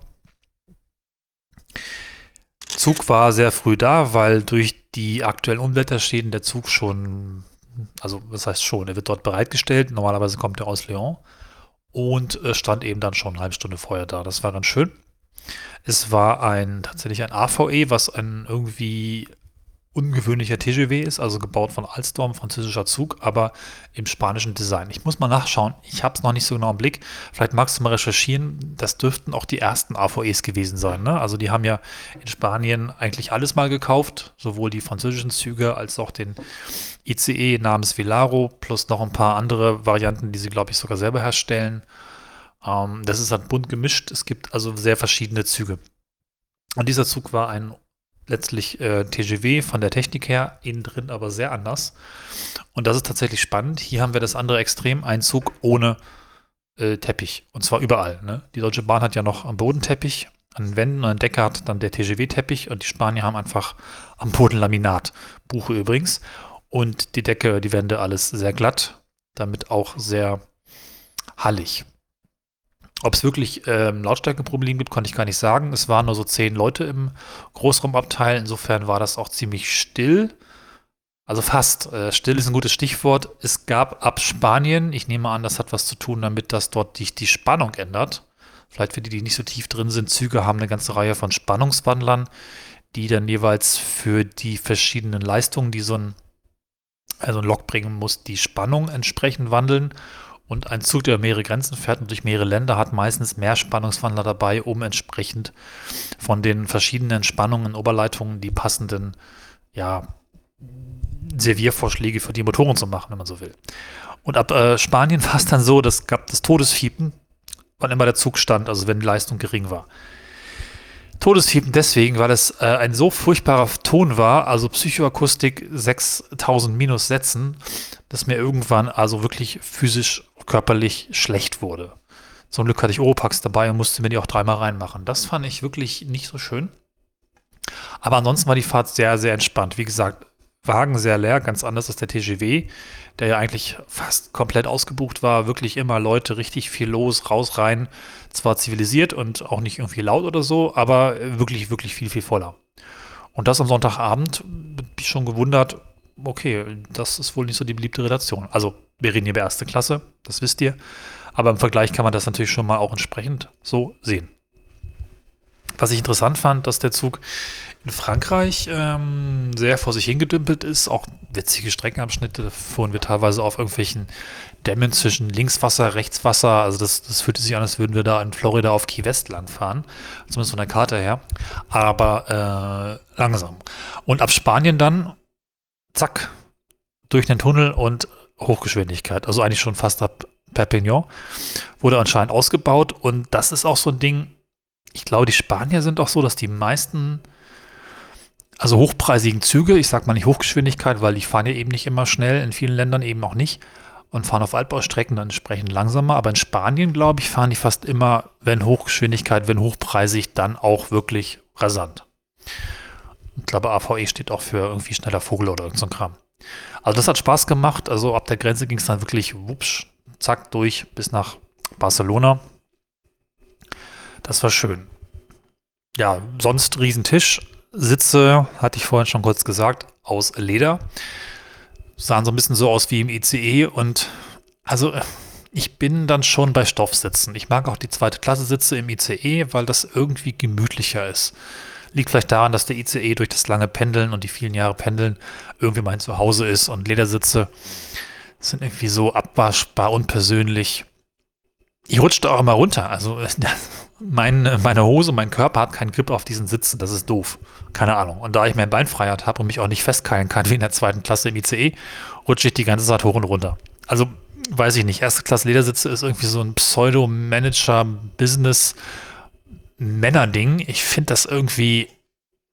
Zug war sehr früh da, weil durch die aktuellen Unwetterschäden der Zug schon, also was heißt schon, er wird dort bereitgestellt. Normalerweise kommt er aus Lyon und äh, stand eben dann schon eine halbe Stunde vorher da. Das war ganz schön. Es war ein tatsächlich ein AVE, was ein irgendwie ungewöhnlicher TGW ist, also gebaut von Alstom, französischer Zug, aber im spanischen Design. Ich muss mal nachschauen, ich habe es noch nicht so genau im Blick. Vielleicht magst du mal recherchieren, das dürften auch die ersten AVEs gewesen sein. Ne? Also die haben ja in Spanien eigentlich alles mal gekauft, sowohl die französischen Züge als auch den ICE namens Velaro, plus noch ein paar andere Varianten, die sie, glaube ich, sogar selber herstellen. Ähm, das ist halt bunt gemischt, es gibt also sehr verschiedene Züge. Und dieser Zug war ein letztlich äh, TGW von der Technik her, innen drin aber sehr anders. Und das ist tatsächlich spannend. Hier haben wir das andere Extrem, ein Zug ohne äh, Teppich. Und zwar überall. Ne? Die Deutsche Bahn hat ja noch am Boden Teppich, an den Wänden und ein Decker hat dann der TGW-Teppich und die Spanier haben einfach am Boden Laminat. Buche übrigens. Und die Decke, die Wände, alles sehr glatt, damit auch sehr hallig. Ob es wirklich ähm, Lautstärkeprobleme gibt, konnte ich gar nicht sagen. Es waren nur so zehn Leute im Großraumabteil. Insofern war das auch ziemlich still. Also fast. Äh, still ist ein gutes Stichwort. Es gab ab Spanien, ich nehme an, das hat was zu tun damit, dass dort die, die Spannung ändert. Vielleicht für die, die nicht so tief drin sind, Züge haben eine ganze Reihe von Spannungswandlern, die dann jeweils für die verschiedenen Leistungen, die so ein, also ein Lok bringen muss, die Spannung entsprechend wandeln. Und ein Zug, der mehrere Grenzen fährt und durch mehrere Länder, hat meistens mehr Spannungswandler dabei, um entsprechend von den verschiedenen Spannungen, Oberleitungen die passenden, ja, Serviervorschläge für die Motoren zu machen, wenn man so will. Und ab äh, Spanien war es dann so, das gab das Todesfiepen, wann immer der Zug stand, also wenn die Leistung gering war. Todesfiepen deswegen, weil es äh, ein so furchtbarer Ton war, also Psychoakustik 6000 minus Sätzen, dass mir irgendwann also wirklich physisch körperlich schlecht wurde. Zum Glück hatte ich Oropax dabei und musste mir die auch dreimal reinmachen. Das fand ich wirklich nicht so schön. Aber ansonsten war die Fahrt sehr, sehr entspannt. Wie gesagt, Wagen sehr leer, ganz anders als der TGW, der ja eigentlich fast komplett ausgebucht war. Wirklich immer Leute, richtig viel los, raus, rein. Zwar zivilisiert und auch nicht irgendwie laut oder so, aber wirklich, wirklich viel, viel voller. Und das am Sonntagabend, bin ich schon gewundert, okay, das ist wohl nicht so die beliebte Relation. Also wir reden hier über erste Klasse, das wisst ihr. Aber im Vergleich kann man das natürlich schon mal auch entsprechend so sehen. Was ich interessant fand, dass der Zug in Frankreich ähm, sehr vor sich hingedümpelt ist. Auch witzige Streckenabschnitte fuhren wir teilweise auf irgendwelchen Dämmen zwischen Linkswasser, Rechtswasser. Also das, das fühlte sich an, als würden wir da in Florida auf Key Westland fahren. Zumindest von der Karte her. Aber äh, langsam. Und ab Spanien dann, zack, durch den Tunnel und Hochgeschwindigkeit, also eigentlich schon fast ab Perpignan, wurde anscheinend ausgebaut und das ist auch so ein Ding, ich glaube, die Spanier sind auch so, dass die meisten, also hochpreisigen Züge, ich sage mal nicht Hochgeschwindigkeit, weil die fahren ja eben nicht immer schnell, in vielen Ländern eben auch nicht und fahren auf Altbaustrecken dann entsprechend langsamer, aber in Spanien, glaube ich, fahren die fast immer, wenn Hochgeschwindigkeit, wenn hochpreisig, dann auch wirklich rasant. Ich glaube, AVE steht auch für irgendwie schneller Vogel oder irgend so ein Kram. Also das hat Spaß gemacht. Also ab der Grenze ging es dann wirklich wupsch, zack, durch bis nach Barcelona. Das war schön. Ja, sonst Riesentisch. Sitze, hatte ich vorhin schon kurz gesagt, aus Leder. Sahen so ein bisschen so aus wie im ICE und also ich bin dann schon bei Stoffsitzen. Ich mag auch die zweite Klasse Sitze im ICE, weil das irgendwie gemütlicher ist. Liegt vielleicht daran, dass der ICE durch das lange Pendeln und die vielen Jahre Pendeln irgendwie mein Zuhause ist und Ledersitze sind irgendwie so abwaschbar und persönlich. Ich rutschte auch immer runter. Also mein, meine Hose, mein Körper hat keinen Grip auf diesen Sitzen. Das ist doof. Keine Ahnung. Und da ich mein Beinfreiheit habe und mich auch nicht festkeilen kann wie in der zweiten Klasse im ICE, rutsche ich die ganze Zeit hoch und runter. Also weiß ich nicht. Erste Klasse Ledersitze ist irgendwie so ein Pseudo-Manager-Business- Männerding. Ich finde das irgendwie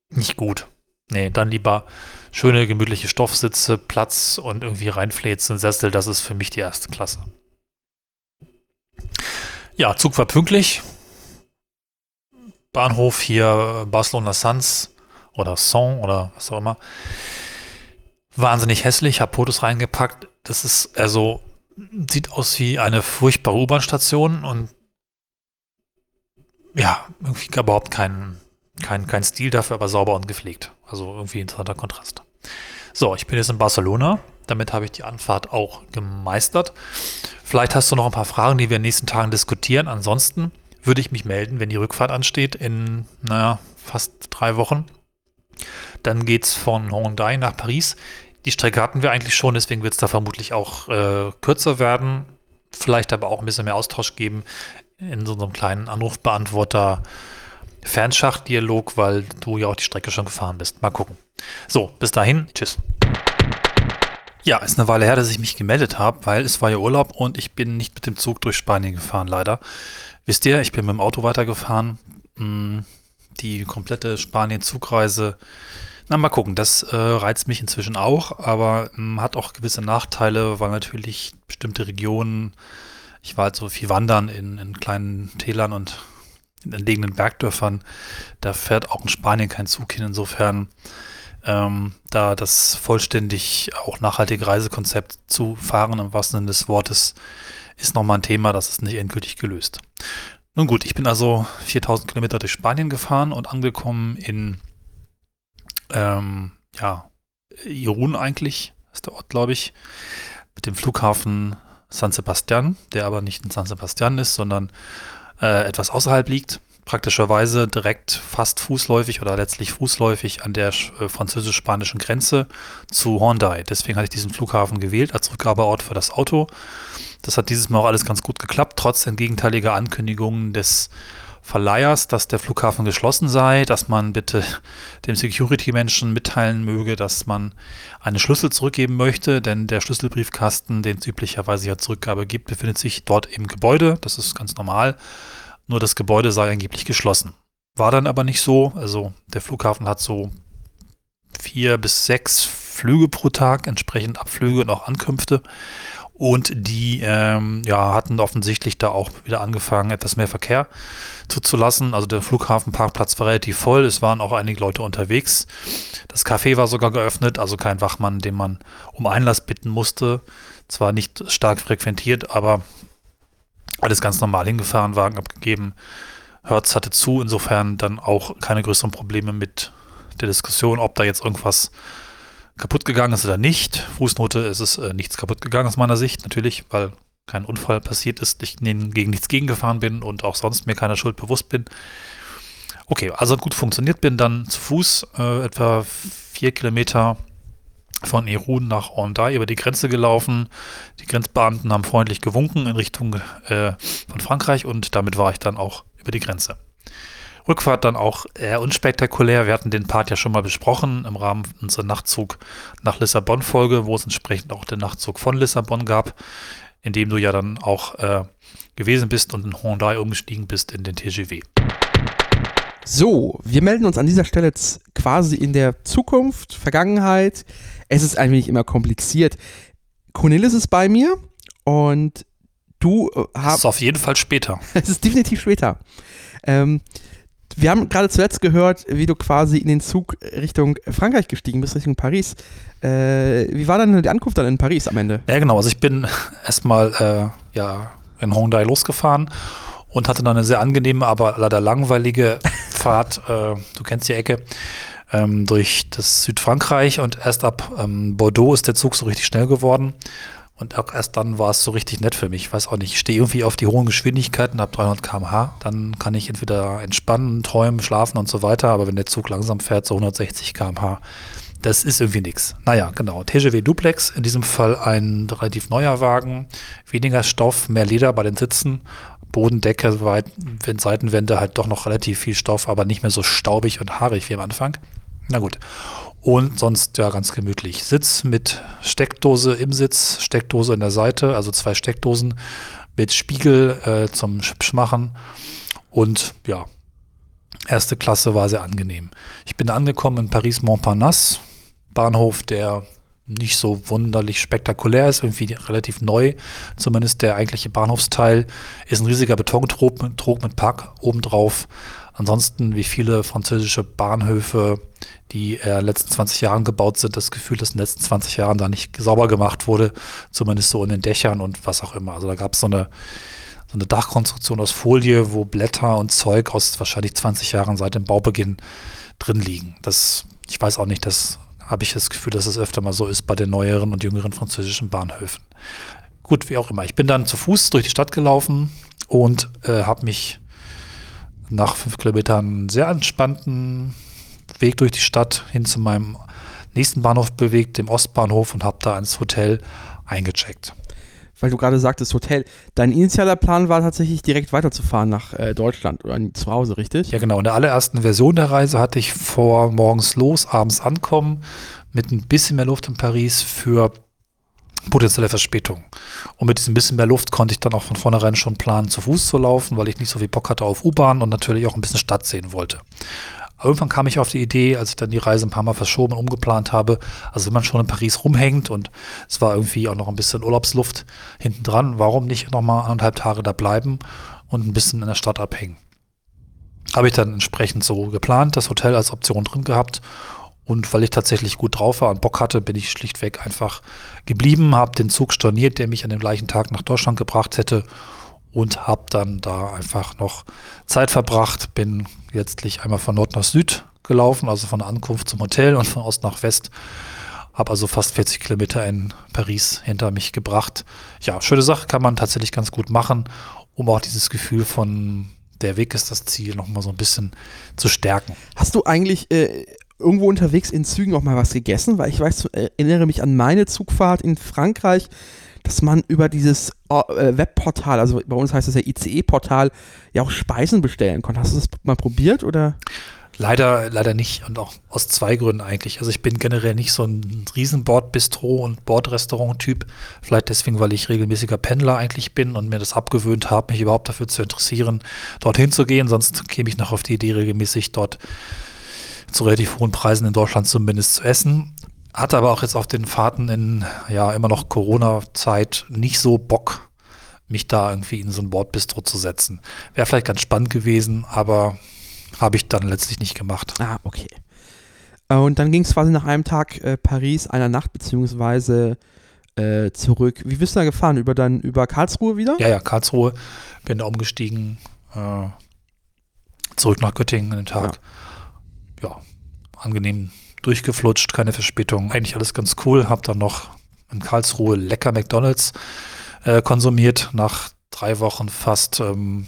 nicht gut. Nee, dann lieber schöne, gemütliche Stoffsitze, Platz und irgendwie reinfläzen, Sessel. Das ist für mich die erste Klasse. Ja, Zug war pünktlich. Bahnhof hier Barcelona Sans oder Son oder was auch immer. Wahnsinnig hässlich, habe Fotos reingepackt. Das ist also, sieht aus wie eine furchtbare U-Bahn-Station und ja, irgendwie überhaupt kein, kein, kein Stil dafür, aber sauber und gepflegt. Also irgendwie interessanter Kontrast. So, ich bin jetzt in Barcelona. Damit habe ich die Anfahrt auch gemeistert. Vielleicht hast du noch ein paar Fragen, die wir in den nächsten Tagen diskutieren. Ansonsten würde ich mich melden, wenn die Rückfahrt ansteht in, naja, fast drei Wochen. Dann geht es von Hondae nach Paris. Die Strecke hatten wir eigentlich schon, deswegen wird es da vermutlich auch äh, kürzer werden. Vielleicht aber auch ein bisschen mehr Austausch geben in so einem kleinen Anrufbeantworter Fernschachtdialog, weil du ja auch die Strecke schon gefahren bist. Mal gucken. So, bis dahin. Tschüss. Ja, ist eine Weile her, dass ich mich gemeldet habe, weil es war ja Urlaub und ich bin nicht mit dem Zug durch Spanien gefahren, leider. Wisst ihr, ich bin mit dem Auto weitergefahren. Hm, die komplette Spanien-Zugreise. Na, mal gucken, das äh, reizt mich inzwischen auch, aber hm, hat auch gewisse Nachteile, weil natürlich bestimmte Regionen, ich war halt so viel wandern in, in kleinen Tälern und in entlegenen Bergdörfern, da fährt auch in Spanien kein Zug hin. Insofern ähm, da das vollständig auch nachhaltige Reisekonzept zu fahren, im wahrsten Sinne des Wortes, ist nochmal ein Thema, das ist nicht endgültig gelöst. Nun gut, ich bin also 4000 Kilometer durch Spanien gefahren und angekommen in, ähm, ja, Irun eigentlich, ist der Ort, glaube ich, mit dem Flughafen San Sebastian, der aber nicht in San Sebastian ist, sondern äh, etwas außerhalb liegt praktischerweise direkt fast fußläufig oder letztlich fußläufig an der äh, französisch-spanischen Grenze zu Honda. Deswegen hatte ich diesen Flughafen gewählt als Rückgabeort für das Auto. Das hat dieses Mal auch alles ganz gut geklappt, trotz entgegenteiliger Ankündigungen des Verleihers, dass der Flughafen geschlossen sei, dass man bitte dem Security-Menschen mitteilen möge, dass man einen Schlüssel zurückgeben möchte, denn der Schlüsselbriefkasten, den es üblicherweise ja Zurückgabe gibt, befindet sich dort im Gebäude. Das ist ganz normal. Nur das Gebäude sei angeblich geschlossen. War dann aber nicht so. Also der Flughafen hat so vier bis sechs Flüge pro Tag, entsprechend Abflüge und auch Ankünfte. Und die ähm, ja, hatten offensichtlich da auch wieder angefangen, etwas mehr Verkehr zuzulassen. Also der Flughafenparkplatz war relativ voll. Es waren auch einige Leute unterwegs. Das Café war sogar geöffnet, also kein Wachmann, den man um Einlass bitten musste. Zwar nicht stark frequentiert, aber alles ganz normal hingefahren, Wagen abgegeben. Hertz hatte zu, insofern dann auch keine größeren Probleme mit der Diskussion, ob da jetzt irgendwas kaputt gegangen ist oder nicht. Fußnote, es ist äh, nichts kaputt gegangen aus meiner Sicht, natürlich, weil kein Unfall passiert ist, ich gegen nichts gegengefahren bin und auch sonst mir keiner Schuld bewusst bin. Okay, also gut funktioniert, bin dann zu Fuß äh, etwa vier Kilometer von Irun nach Hendaye über die Grenze gelaufen. Die Grenzbeamten haben freundlich gewunken in Richtung äh, von Frankreich und damit war ich dann auch über die Grenze. Rückfahrt dann auch eher unspektakulär. Wir hatten den Part ja schon mal besprochen im Rahmen unserer Nachtzug nach Lissabon-Folge, wo es entsprechend auch den Nachtzug von Lissabon gab, in dem du ja dann auch äh, gewesen bist und in Hyundai umgestiegen bist in den TGW. So, wir melden uns an dieser Stelle jetzt quasi in der Zukunft, Vergangenheit. Es ist ein wenig immer kompliziert. Cornelis ist bei mir und du äh, hast. Ist auf jeden Fall später. es ist definitiv später. Ähm, wir haben gerade zuletzt gehört, wie du quasi in den Zug Richtung Frankreich gestiegen bist, Richtung Paris. Äh, wie war dann die Ankunft dann in Paris am Ende? Ja, genau. Also ich bin erstmal äh, ja, in Hongdae losgefahren und hatte dann eine sehr angenehme, aber leider langweilige Fahrt. Äh, du kennst die Ecke. Ähm, durch das Südfrankreich und erst ab ähm, Bordeaux ist der Zug so richtig schnell geworden. Und auch erst dann war es so richtig nett für mich. Ich weiß auch nicht, ich stehe irgendwie auf die hohen Geschwindigkeiten, habe 300 km/h. Dann kann ich entweder entspannen, träumen, schlafen und so weiter. Aber wenn der Zug langsam fährt, so 160 km/h, das ist irgendwie nichts. Naja, genau. TGW Duplex, in diesem Fall ein relativ neuer Wagen. Weniger Stoff, mehr Leder bei den Sitzen. Bodendecke, Seitenwände halt doch noch relativ viel Stoff, aber nicht mehr so staubig und haarig wie am Anfang. Na gut. Und sonst ja ganz gemütlich. Sitz mit Steckdose im Sitz, Steckdose in der Seite, also zwei Steckdosen mit Spiegel äh, zum Schmachen. Und ja, erste Klasse war sehr angenehm. Ich bin angekommen in Paris-Montparnasse, Bahnhof, der nicht so wunderlich spektakulär ist, irgendwie relativ neu. Zumindest der eigentliche Bahnhofsteil ist ein riesiger Betontrog mit, Trog mit Park obendrauf. Ansonsten, wie viele französische Bahnhöfe, die in den letzten 20 Jahren gebaut sind, das Gefühl, dass in den letzten 20 Jahren da nicht sauber gemacht wurde, zumindest so in den Dächern und was auch immer. Also da gab es so eine, so eine Dachkonstruktion aus Folie, wo Blätter und Zeug aus wahrscheinlich 20 Jahren seit dem Baubeginn drin liegen. Das, ich weiß auch nicht, das habe ich das Gefühl, dass es öfter mal so ist bei den neueren und jüngeren französischen Bahnhöfen. Gut, wie auch immer. Ich bin dann zu Fuß durch die Stadt gelaufen und äh, habe mich nach fünf Kilometern sehr entspannten Weg durch die Stadt hin zu meinem nächsten Bahnhof bewegt, dem Ostbahnhof, und habe da ins Hotel eingecheckt. Weil du gerade sagtest, Hotel. Dein initialer Plan war tatsächlich direkt weiterzufahren nach äh, Deutschland oder zu Hause, richtig? Ja, genau. In der allerersten Version der Reise hatte ich vor, morgens los, abends ankommen, mit ein bisschen mehr Luft in Paris für potenzielle Verspätung. Und mit diesem bisschen mehr Luft konnte ich dann auch von vornherein schon planen, zu Fuß zu laufen, weil ich nicht so viel Bock hatte auf U-Bahn und natürlich auch ein bisschen Stadt sehen wollte. Irgendwann kam ich auf die Idee, als ich dann die Reise ein paar Mal verschoben und umgeplant habe, also wenn man schon in Paris rumhängt und es war irgendwie auch noch ein bisschen Urlaubsluft hinten dran, warum nicht nochmal anderthalb Tage da bleiben und ein bisschen in der Stadt abhängen? Habe ich dann entsprechend so geplant, das Hotel als Option drin gehabt und weil ich tatsächlich gut drauf war und Bock hatte, bin ich schlichtweg einfach geblieben, habe den Zug storniert, der mich an dem gleichen Tag nach Deutschland gebracht hätte und habe dann da einfach noch Zeit verbracht. Bin letztlich einmal von Nord nach Süd gelaufen, also von der Ankunft zum Hotel und von Ost nach West. Habe also fast 40 Kilometer in Paris hinter mich gebracht. Ja, schöne Sache, kann man tatsächlich ganz gut machen, um auch dieses Gefühl von der Weg ist das Ziel nochmal so ein bisschen zu stärken. Hast du eigentlich äh, irgendwo unterwegs in Zügen auch mal was gegessen? Weil ich weiß, erinnere mich an meine Zugfahrt in Frankreich dass man über dieses äh, Webportal, also bei uns heißt es ja ICE-Portal, ja auch Speisen bestellen konnte. Hast du das mal probiert oder? Leider, leider nicht und auch aus zwei Gründen eigentlich. Also ich bin generell nicht so ein riesen Bordbistro und Bordrestaurant-Typ. Vielleicht deswegen, weil ich regelmäßiger Pendler eigentlich bin und mir das abgewöhnt habe, mich überhaupt dafür zu interessieren, dorthin zu gehen. Sonst käme ich noch auf die Idee, regelmäßig dort zu relativ hohen Preisen in Deutschland zumindest zu essen. Hatte aber auch jetzt auf den Fahrten in ja immer noch Corona-Zeit nicht so Bock, mich da irgendwie in so ein Bordbistro zu setzen. Wäre vielleicht ganz spannend gewesen, aber habe ich dann letztlich nicht gemacht. Ah, okay. Äh, und dann ging es quasi nach einem Tag äh, Paris, einer Nacht, beziehungsweise äh, zurück. Wie bist du da gefahren? Über dann über Karlsruhe wieder? Ja, ja, Karlsruhe. Bin da umgestiegen, äh, zurück nach Göttingen den Tag. Ja, ja angenehm durchgeflutscht, keine Verspätung. Eigentlich alles ganz cool. Hab dann noch in Karlsruhe lecker McDonalds äh, konsumiert. Nach drei Wochen fast ähm,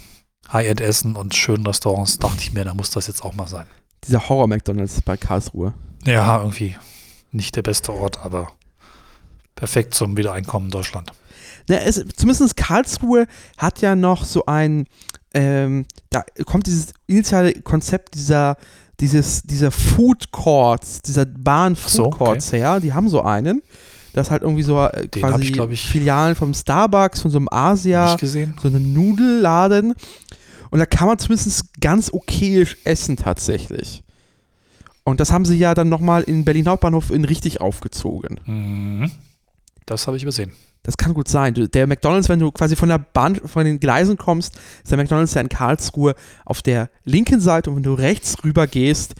High-End-Essen und schönen Restaurants dachte ich mir, da muss das jetzt auch mal sein. Dieser Horror-McDonalds bei Karlsruhe. Ja, irgendwie nicht der beste Ort, aber perfekt zum Wiedereinkommen in Deutschland. Na, es, zumindest Karlsruhe hat ja noch so ein, ähm, da kommt dieses initiale Konzept dieser dieses, dieser Food Courts, dieser Bahn Food so, Courts okay. her, die haben so einen. Das ist halt irgendwie so äh, quasi ich, ich, Filialen vom Starbucks, von so einem Asia, so einem Nudelladen. Und da kann man zumindest ganz okayisch essen tatsächlich. Und das haben sie ja dann nochmal in Berlin Hauptbahnhof in richtig aufgezogen. Mhm. Das habe ich übersehen. Das kann gut sein. Der McDonalds, wenn du quasi von der Bahn, von den Gleisen kommst, ist der McDonalds ja in Karlsruhe auf der linken Seite und wenn du rechts rüber gehst,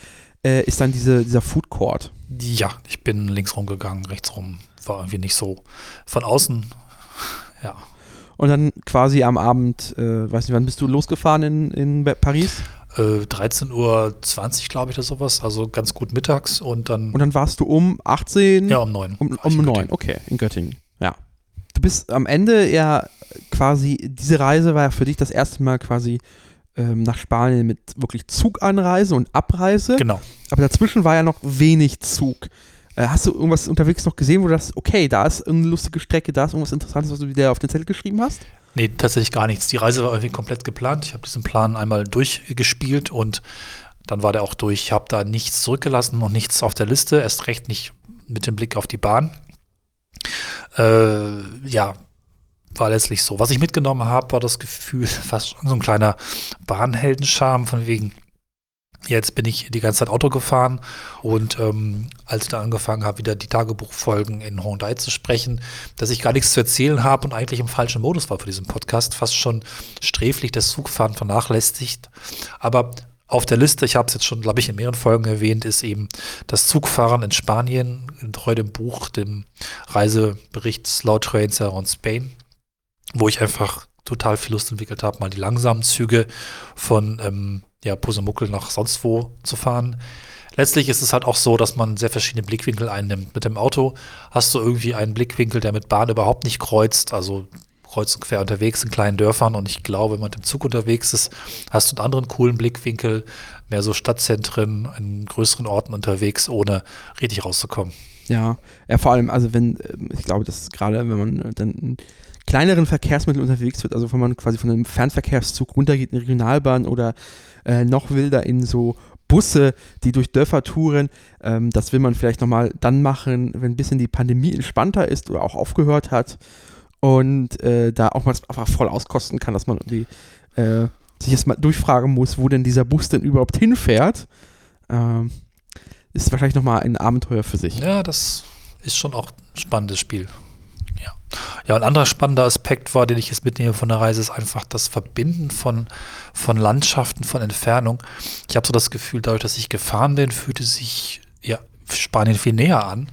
äh, ist dann diese, dieser Food Court. Ja, ich bin links rumgegangen, rechts rum. War irgendwie nicht so von außen. Ja. Und dann quasi am Abend, äh, weiß nicht, wann bist du losgefahren in, in Paris? Äh, 13.20 Uhr, glaube ich, oder sowas. Also ganz gut mittags und dann. Und dann warst du um 18? Ja, um 9. Um, um 9, okay, in Göttingen. Ja du bist am Ende ja quasi, diese Reise war ja für dich das erste Mal quasi ähm, nach Spanien mit wirklich Zuganreise und Abreise. Genau. Aber dazwischen war ja noch wenig Zug. Äh, hast du irgendwas unterwegs noch gesehen, wo du dachtest, okay, da ist eine lustige Strecke, da ist irgendwas Interessantes, was du wieder auf den Zettel geschrieben hast? Nee, tatsächlich gar nichts. Die Reise war irgendwie komplett geplant. Ich habe diesen Plan einmal durchgespielt und dann war der auch durch. Ich habe da nichts zurückgelassen und nichts auf der Liste, erst recht nicht mit dem Blick auf die Bahn äh, ja, war letztlich so. Was ich mitgenommen habe, war das Gefühl, fast schon so ein kleiner Bahnheldenscham von wegen, jetzt bin ich die ganze Zeit Auto gefahren und ähm, als ich dann angefangen habe, wieder die Tagebuchfolgen in Hyundai zu sprechen, dass ich gar nichts zu erzählen habe und eigentlich im falschen Modus war für diesen Podcast, fast schon sträflich das Zugfahren vernachlässigt. Aber auf der Liste, ich habe es jetzt schon, glaube ich, in mehreren Folgen erwähnt, ist eben das Zugfahren in Spanien, treu dem Buch, dem Reisebericht Slow Trains Around Spain, wo ich einfach total viel Lust entwickelt habe, mal die langsamen Züge von ähm, ja, Pusemuckel nach sonst wo zu fahren. Letztlich ist es halt auch so, dass man sehr verschiedene Blickwinkel einnimmt. Mit dem Auto hast du irgendwie einen Blickwinkel, der mit Bahn überhaupt nicht kreuzt. Also kreuz und quer unterwegs in kleinen Dörfern und ich glaube, wenn man mit dem Zug unterwegs ist, hast du einen anderen coolen Blickwinkel, mehr so Stadtzentren, in größeren Orten unterwegs, ohne richtig rauszukommen. Ja, ja, vor allem, also wenn, ähm, ich glaube, das ist gerade, wenn man dann in kleineren Verkehrsmitteln unterwegs wird, also wenn man quasi von einem Fernverkehrszug runtergeht in Regionalbahn oder äh, noch wilder in so Busse, die durch Dörfer touren. Ähm, das will man vielleicht nochmal dann machen, wenn ein bisschen die Pandemie entspannter ist oder auch aufgehört hat und äh, da auch mal einfach voll auskosten kann, dass man die, äh, sich jetzt mal durchfragen muss, wo denn dieser Bus denn überhaupt hinfährt. Ähm, ist wahrscheinlich nochmal ein Abenteuer für sich. Ja, das ist schon auch ein spannendes Spiel. Ja. Ja, ein anderer spannender Aspekt war, den ich jetzt mitnehme von der Reise, ist einfach das Verbinden von, von Landschaften, von Entfernung. Ich habe so das Gefühl, dadurch, dass ich gefahren bin, fühlte sich ja, Spanien viel näher an.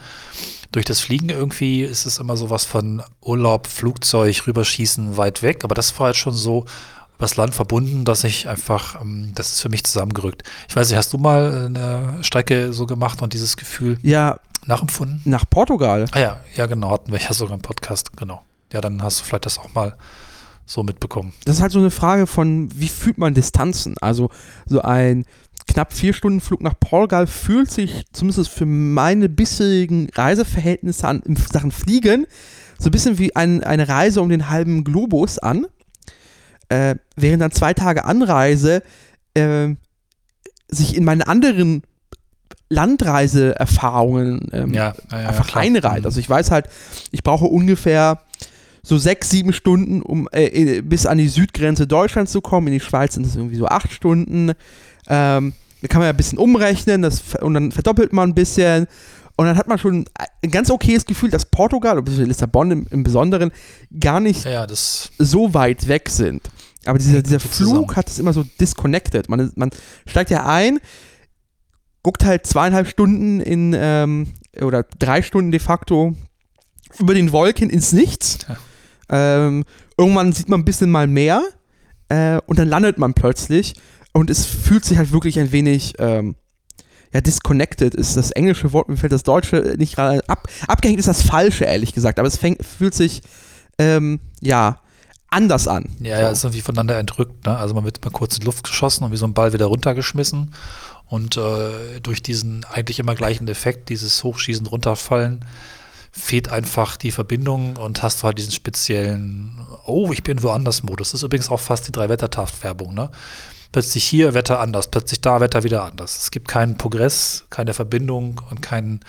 Durch das Fliegen irgendwie ist es immer so was von Urlaub, Flugzeug, rüberschießen, weit weg. Aber das war halt schon so übers Land verbunden, dass ich einfach, ähm, das ist für mich zusammengerückt. Ich weiß nicht, hast du mal eine Strecke so gemacht und dieses Gefühl Ja, nachempfunden? nach Portugal. Ah ja, ja genau, hatten wir ja sogar im Podcast, genau. Ja, dann hast du vielleicht das auch mal so mitbekommen. Das ist halt so eine Frage von, wie fühlt man Distanzen? Also so ein knapp vier Stunden Flug nach Portugal fühlt sich zumindest für meine bisherigen Reiseverhältnisse an, in Sachen Fliegen so ein bisschen wie ein, eine Reise um den halben Globus an. Äh, während dann zwei Tage Anreise äh, sich in meine anderen Landreiseerfahrungen ähm, Ja, ja, ja, einfach klar. einreiht. Also ich weiß halt, ich brauche ungefähr so sechs, sieben Stunden, um äh, äh, bis an die Südgrenze Deutschlands zu kommen. In die Schweiz sind es irgendwie so acht Stunden. Ähm, da kann man ja ein bisschen umrechnen das, und dann verdoppelt man ein bisschen. Und dann hat man schon ein ganz okayes Gefühl, dass Portugal, oder Lissabon im, im Besonderen, gar nicht Ja, so weit weg sind. Aber dieser, dieser Flug zusammen. hat es immer so disconnected. Man, man steigt ja ein, guckt halt zweieinhalb Stunden in, ähm, oder drei Stunden de facto über den Wolken ins Nichts. Ja. Ähm, irgendwann sieht man ein bisschen mal mehr äh, und dann landet man plötzlich und es fühlt sich halt wirklich ein wenig ähm, ja, disconnected ist das englische Wort, mir fällt das deutsche nicht gerade ab. Abgehängt ist das falsche, ehrlich gesagt, aber es fängt, fühlt sich ähm, ja anders an. Ja, ja, ist irgendwie voneinander entrückt. Ne? Also man wird mal kurz in die Luft geschossen und wie so ein Ball wieder runtergeschmissen. Und äh, durch diesen eigentlich immer gleichen Effekt, dieses Hochschießen, Runterfallen, fehlt einfach die Verbindung und hast du halt diesen speziellen, oh, ich bin woanders Modus. Das ist übrigens auch fast die Drei-Wettertaft-Werbung. Ne? Plötzlich hier Wetter anders, plötzlich da Wetter wieder anders. Es gibt keinen Progress, keine Verbindung und kein,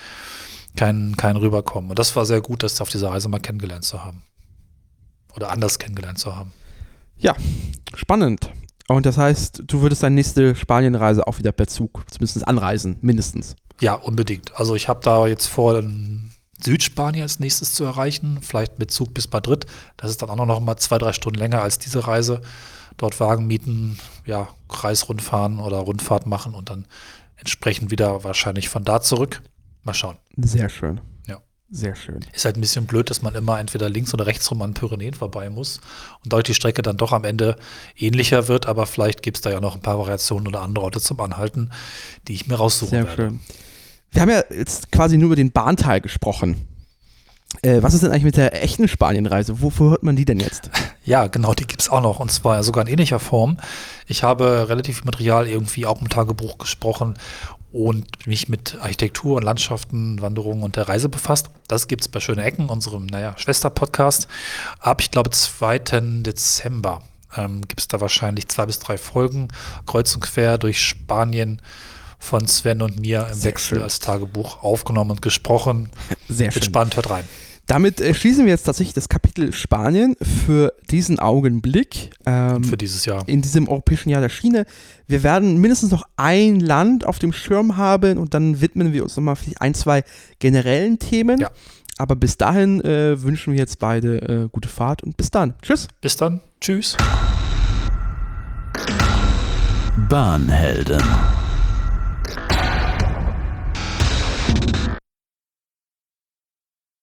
kein, kein Rüberkommen. Und das war sehr gut, das auf dieser Reise mal kennengelernt zu haben. Oder anders kennengelernt zu haben. Ja, spannend. Und das heißt, du würdest deine nächste Spanienreise auch wieder per Zug, zumindest anreisen, mindestens. Ja, unbedingt. Also ich habe da jetzt vor, Südspanien als nächstes zu erreichen, vielleicht mit Zug bis Madrid. Das ist dann auch noch mal zwei, drei Stunden länger als diese Reise. Dort Wagen mieten, ja, Kreisrundfahren oder Rundfahrt machen und dann entsprechend wieder wahrscheinlich von da zurück. Mal schauen. Sehr schön. Ja. Sehr schön. Ist halt ein bisschen blöd, dass man immer entweder links oder rechts rum an Pyrenäen vorbei muss und dadurch die Strecke dann doch am Ende ähnlicher wird, aber vielleicht gibt es da ja noch ein paar Variationen oder andere Orte zum Anhalten, die ich mir raussuchen Sehr werde. schön. Wir haben ja jetzt quasi nur über den Bahnteil gesprochen. Äh, was ist denn eigentlich mit der echten Spanienreise? Wofür hört man die denn jetzt? Ja, genau, die gibt's auch noch und zwar sogar in ähnlicher Form. Ich habe relativ viel Material irgendwie auch im Tagebuch gesprochen und mich mit Architektur und Landschaften, Wanderungen und der Reise befasst. Das gibt's bei Schöne Ecken, unserem, naja, Schwester-Podcast. Ab, ich glaube, 2. Dezember ähm, gibt's da wahrscheinlich zwei bis drei Folgen, kreuz und quer durch Spanien von Sven und mir im Sehr Wechsel schön. als Tagebuch aufgenommen und gesprochen. Sehr Wird schön. spannend, hört rein. Damit äh, schließen wir jetzt tatsächlich das Kapitel Spanien für diesen Augenblick. Ähm, Für dieses Jahr. in diesem europäischen Jahr der Schiene. Wir werden mindestens noch ein Land auf dem Schirm haben und dann widmen wir uns nochmal vielleicht ein, zwei generellen Themen. Ja. Aber bis dahin äh, wünschen wir jetzt beide äh, gute Fahrt und bis dann. Tschüss. Bis dann. Tschüss. Bahnhelden.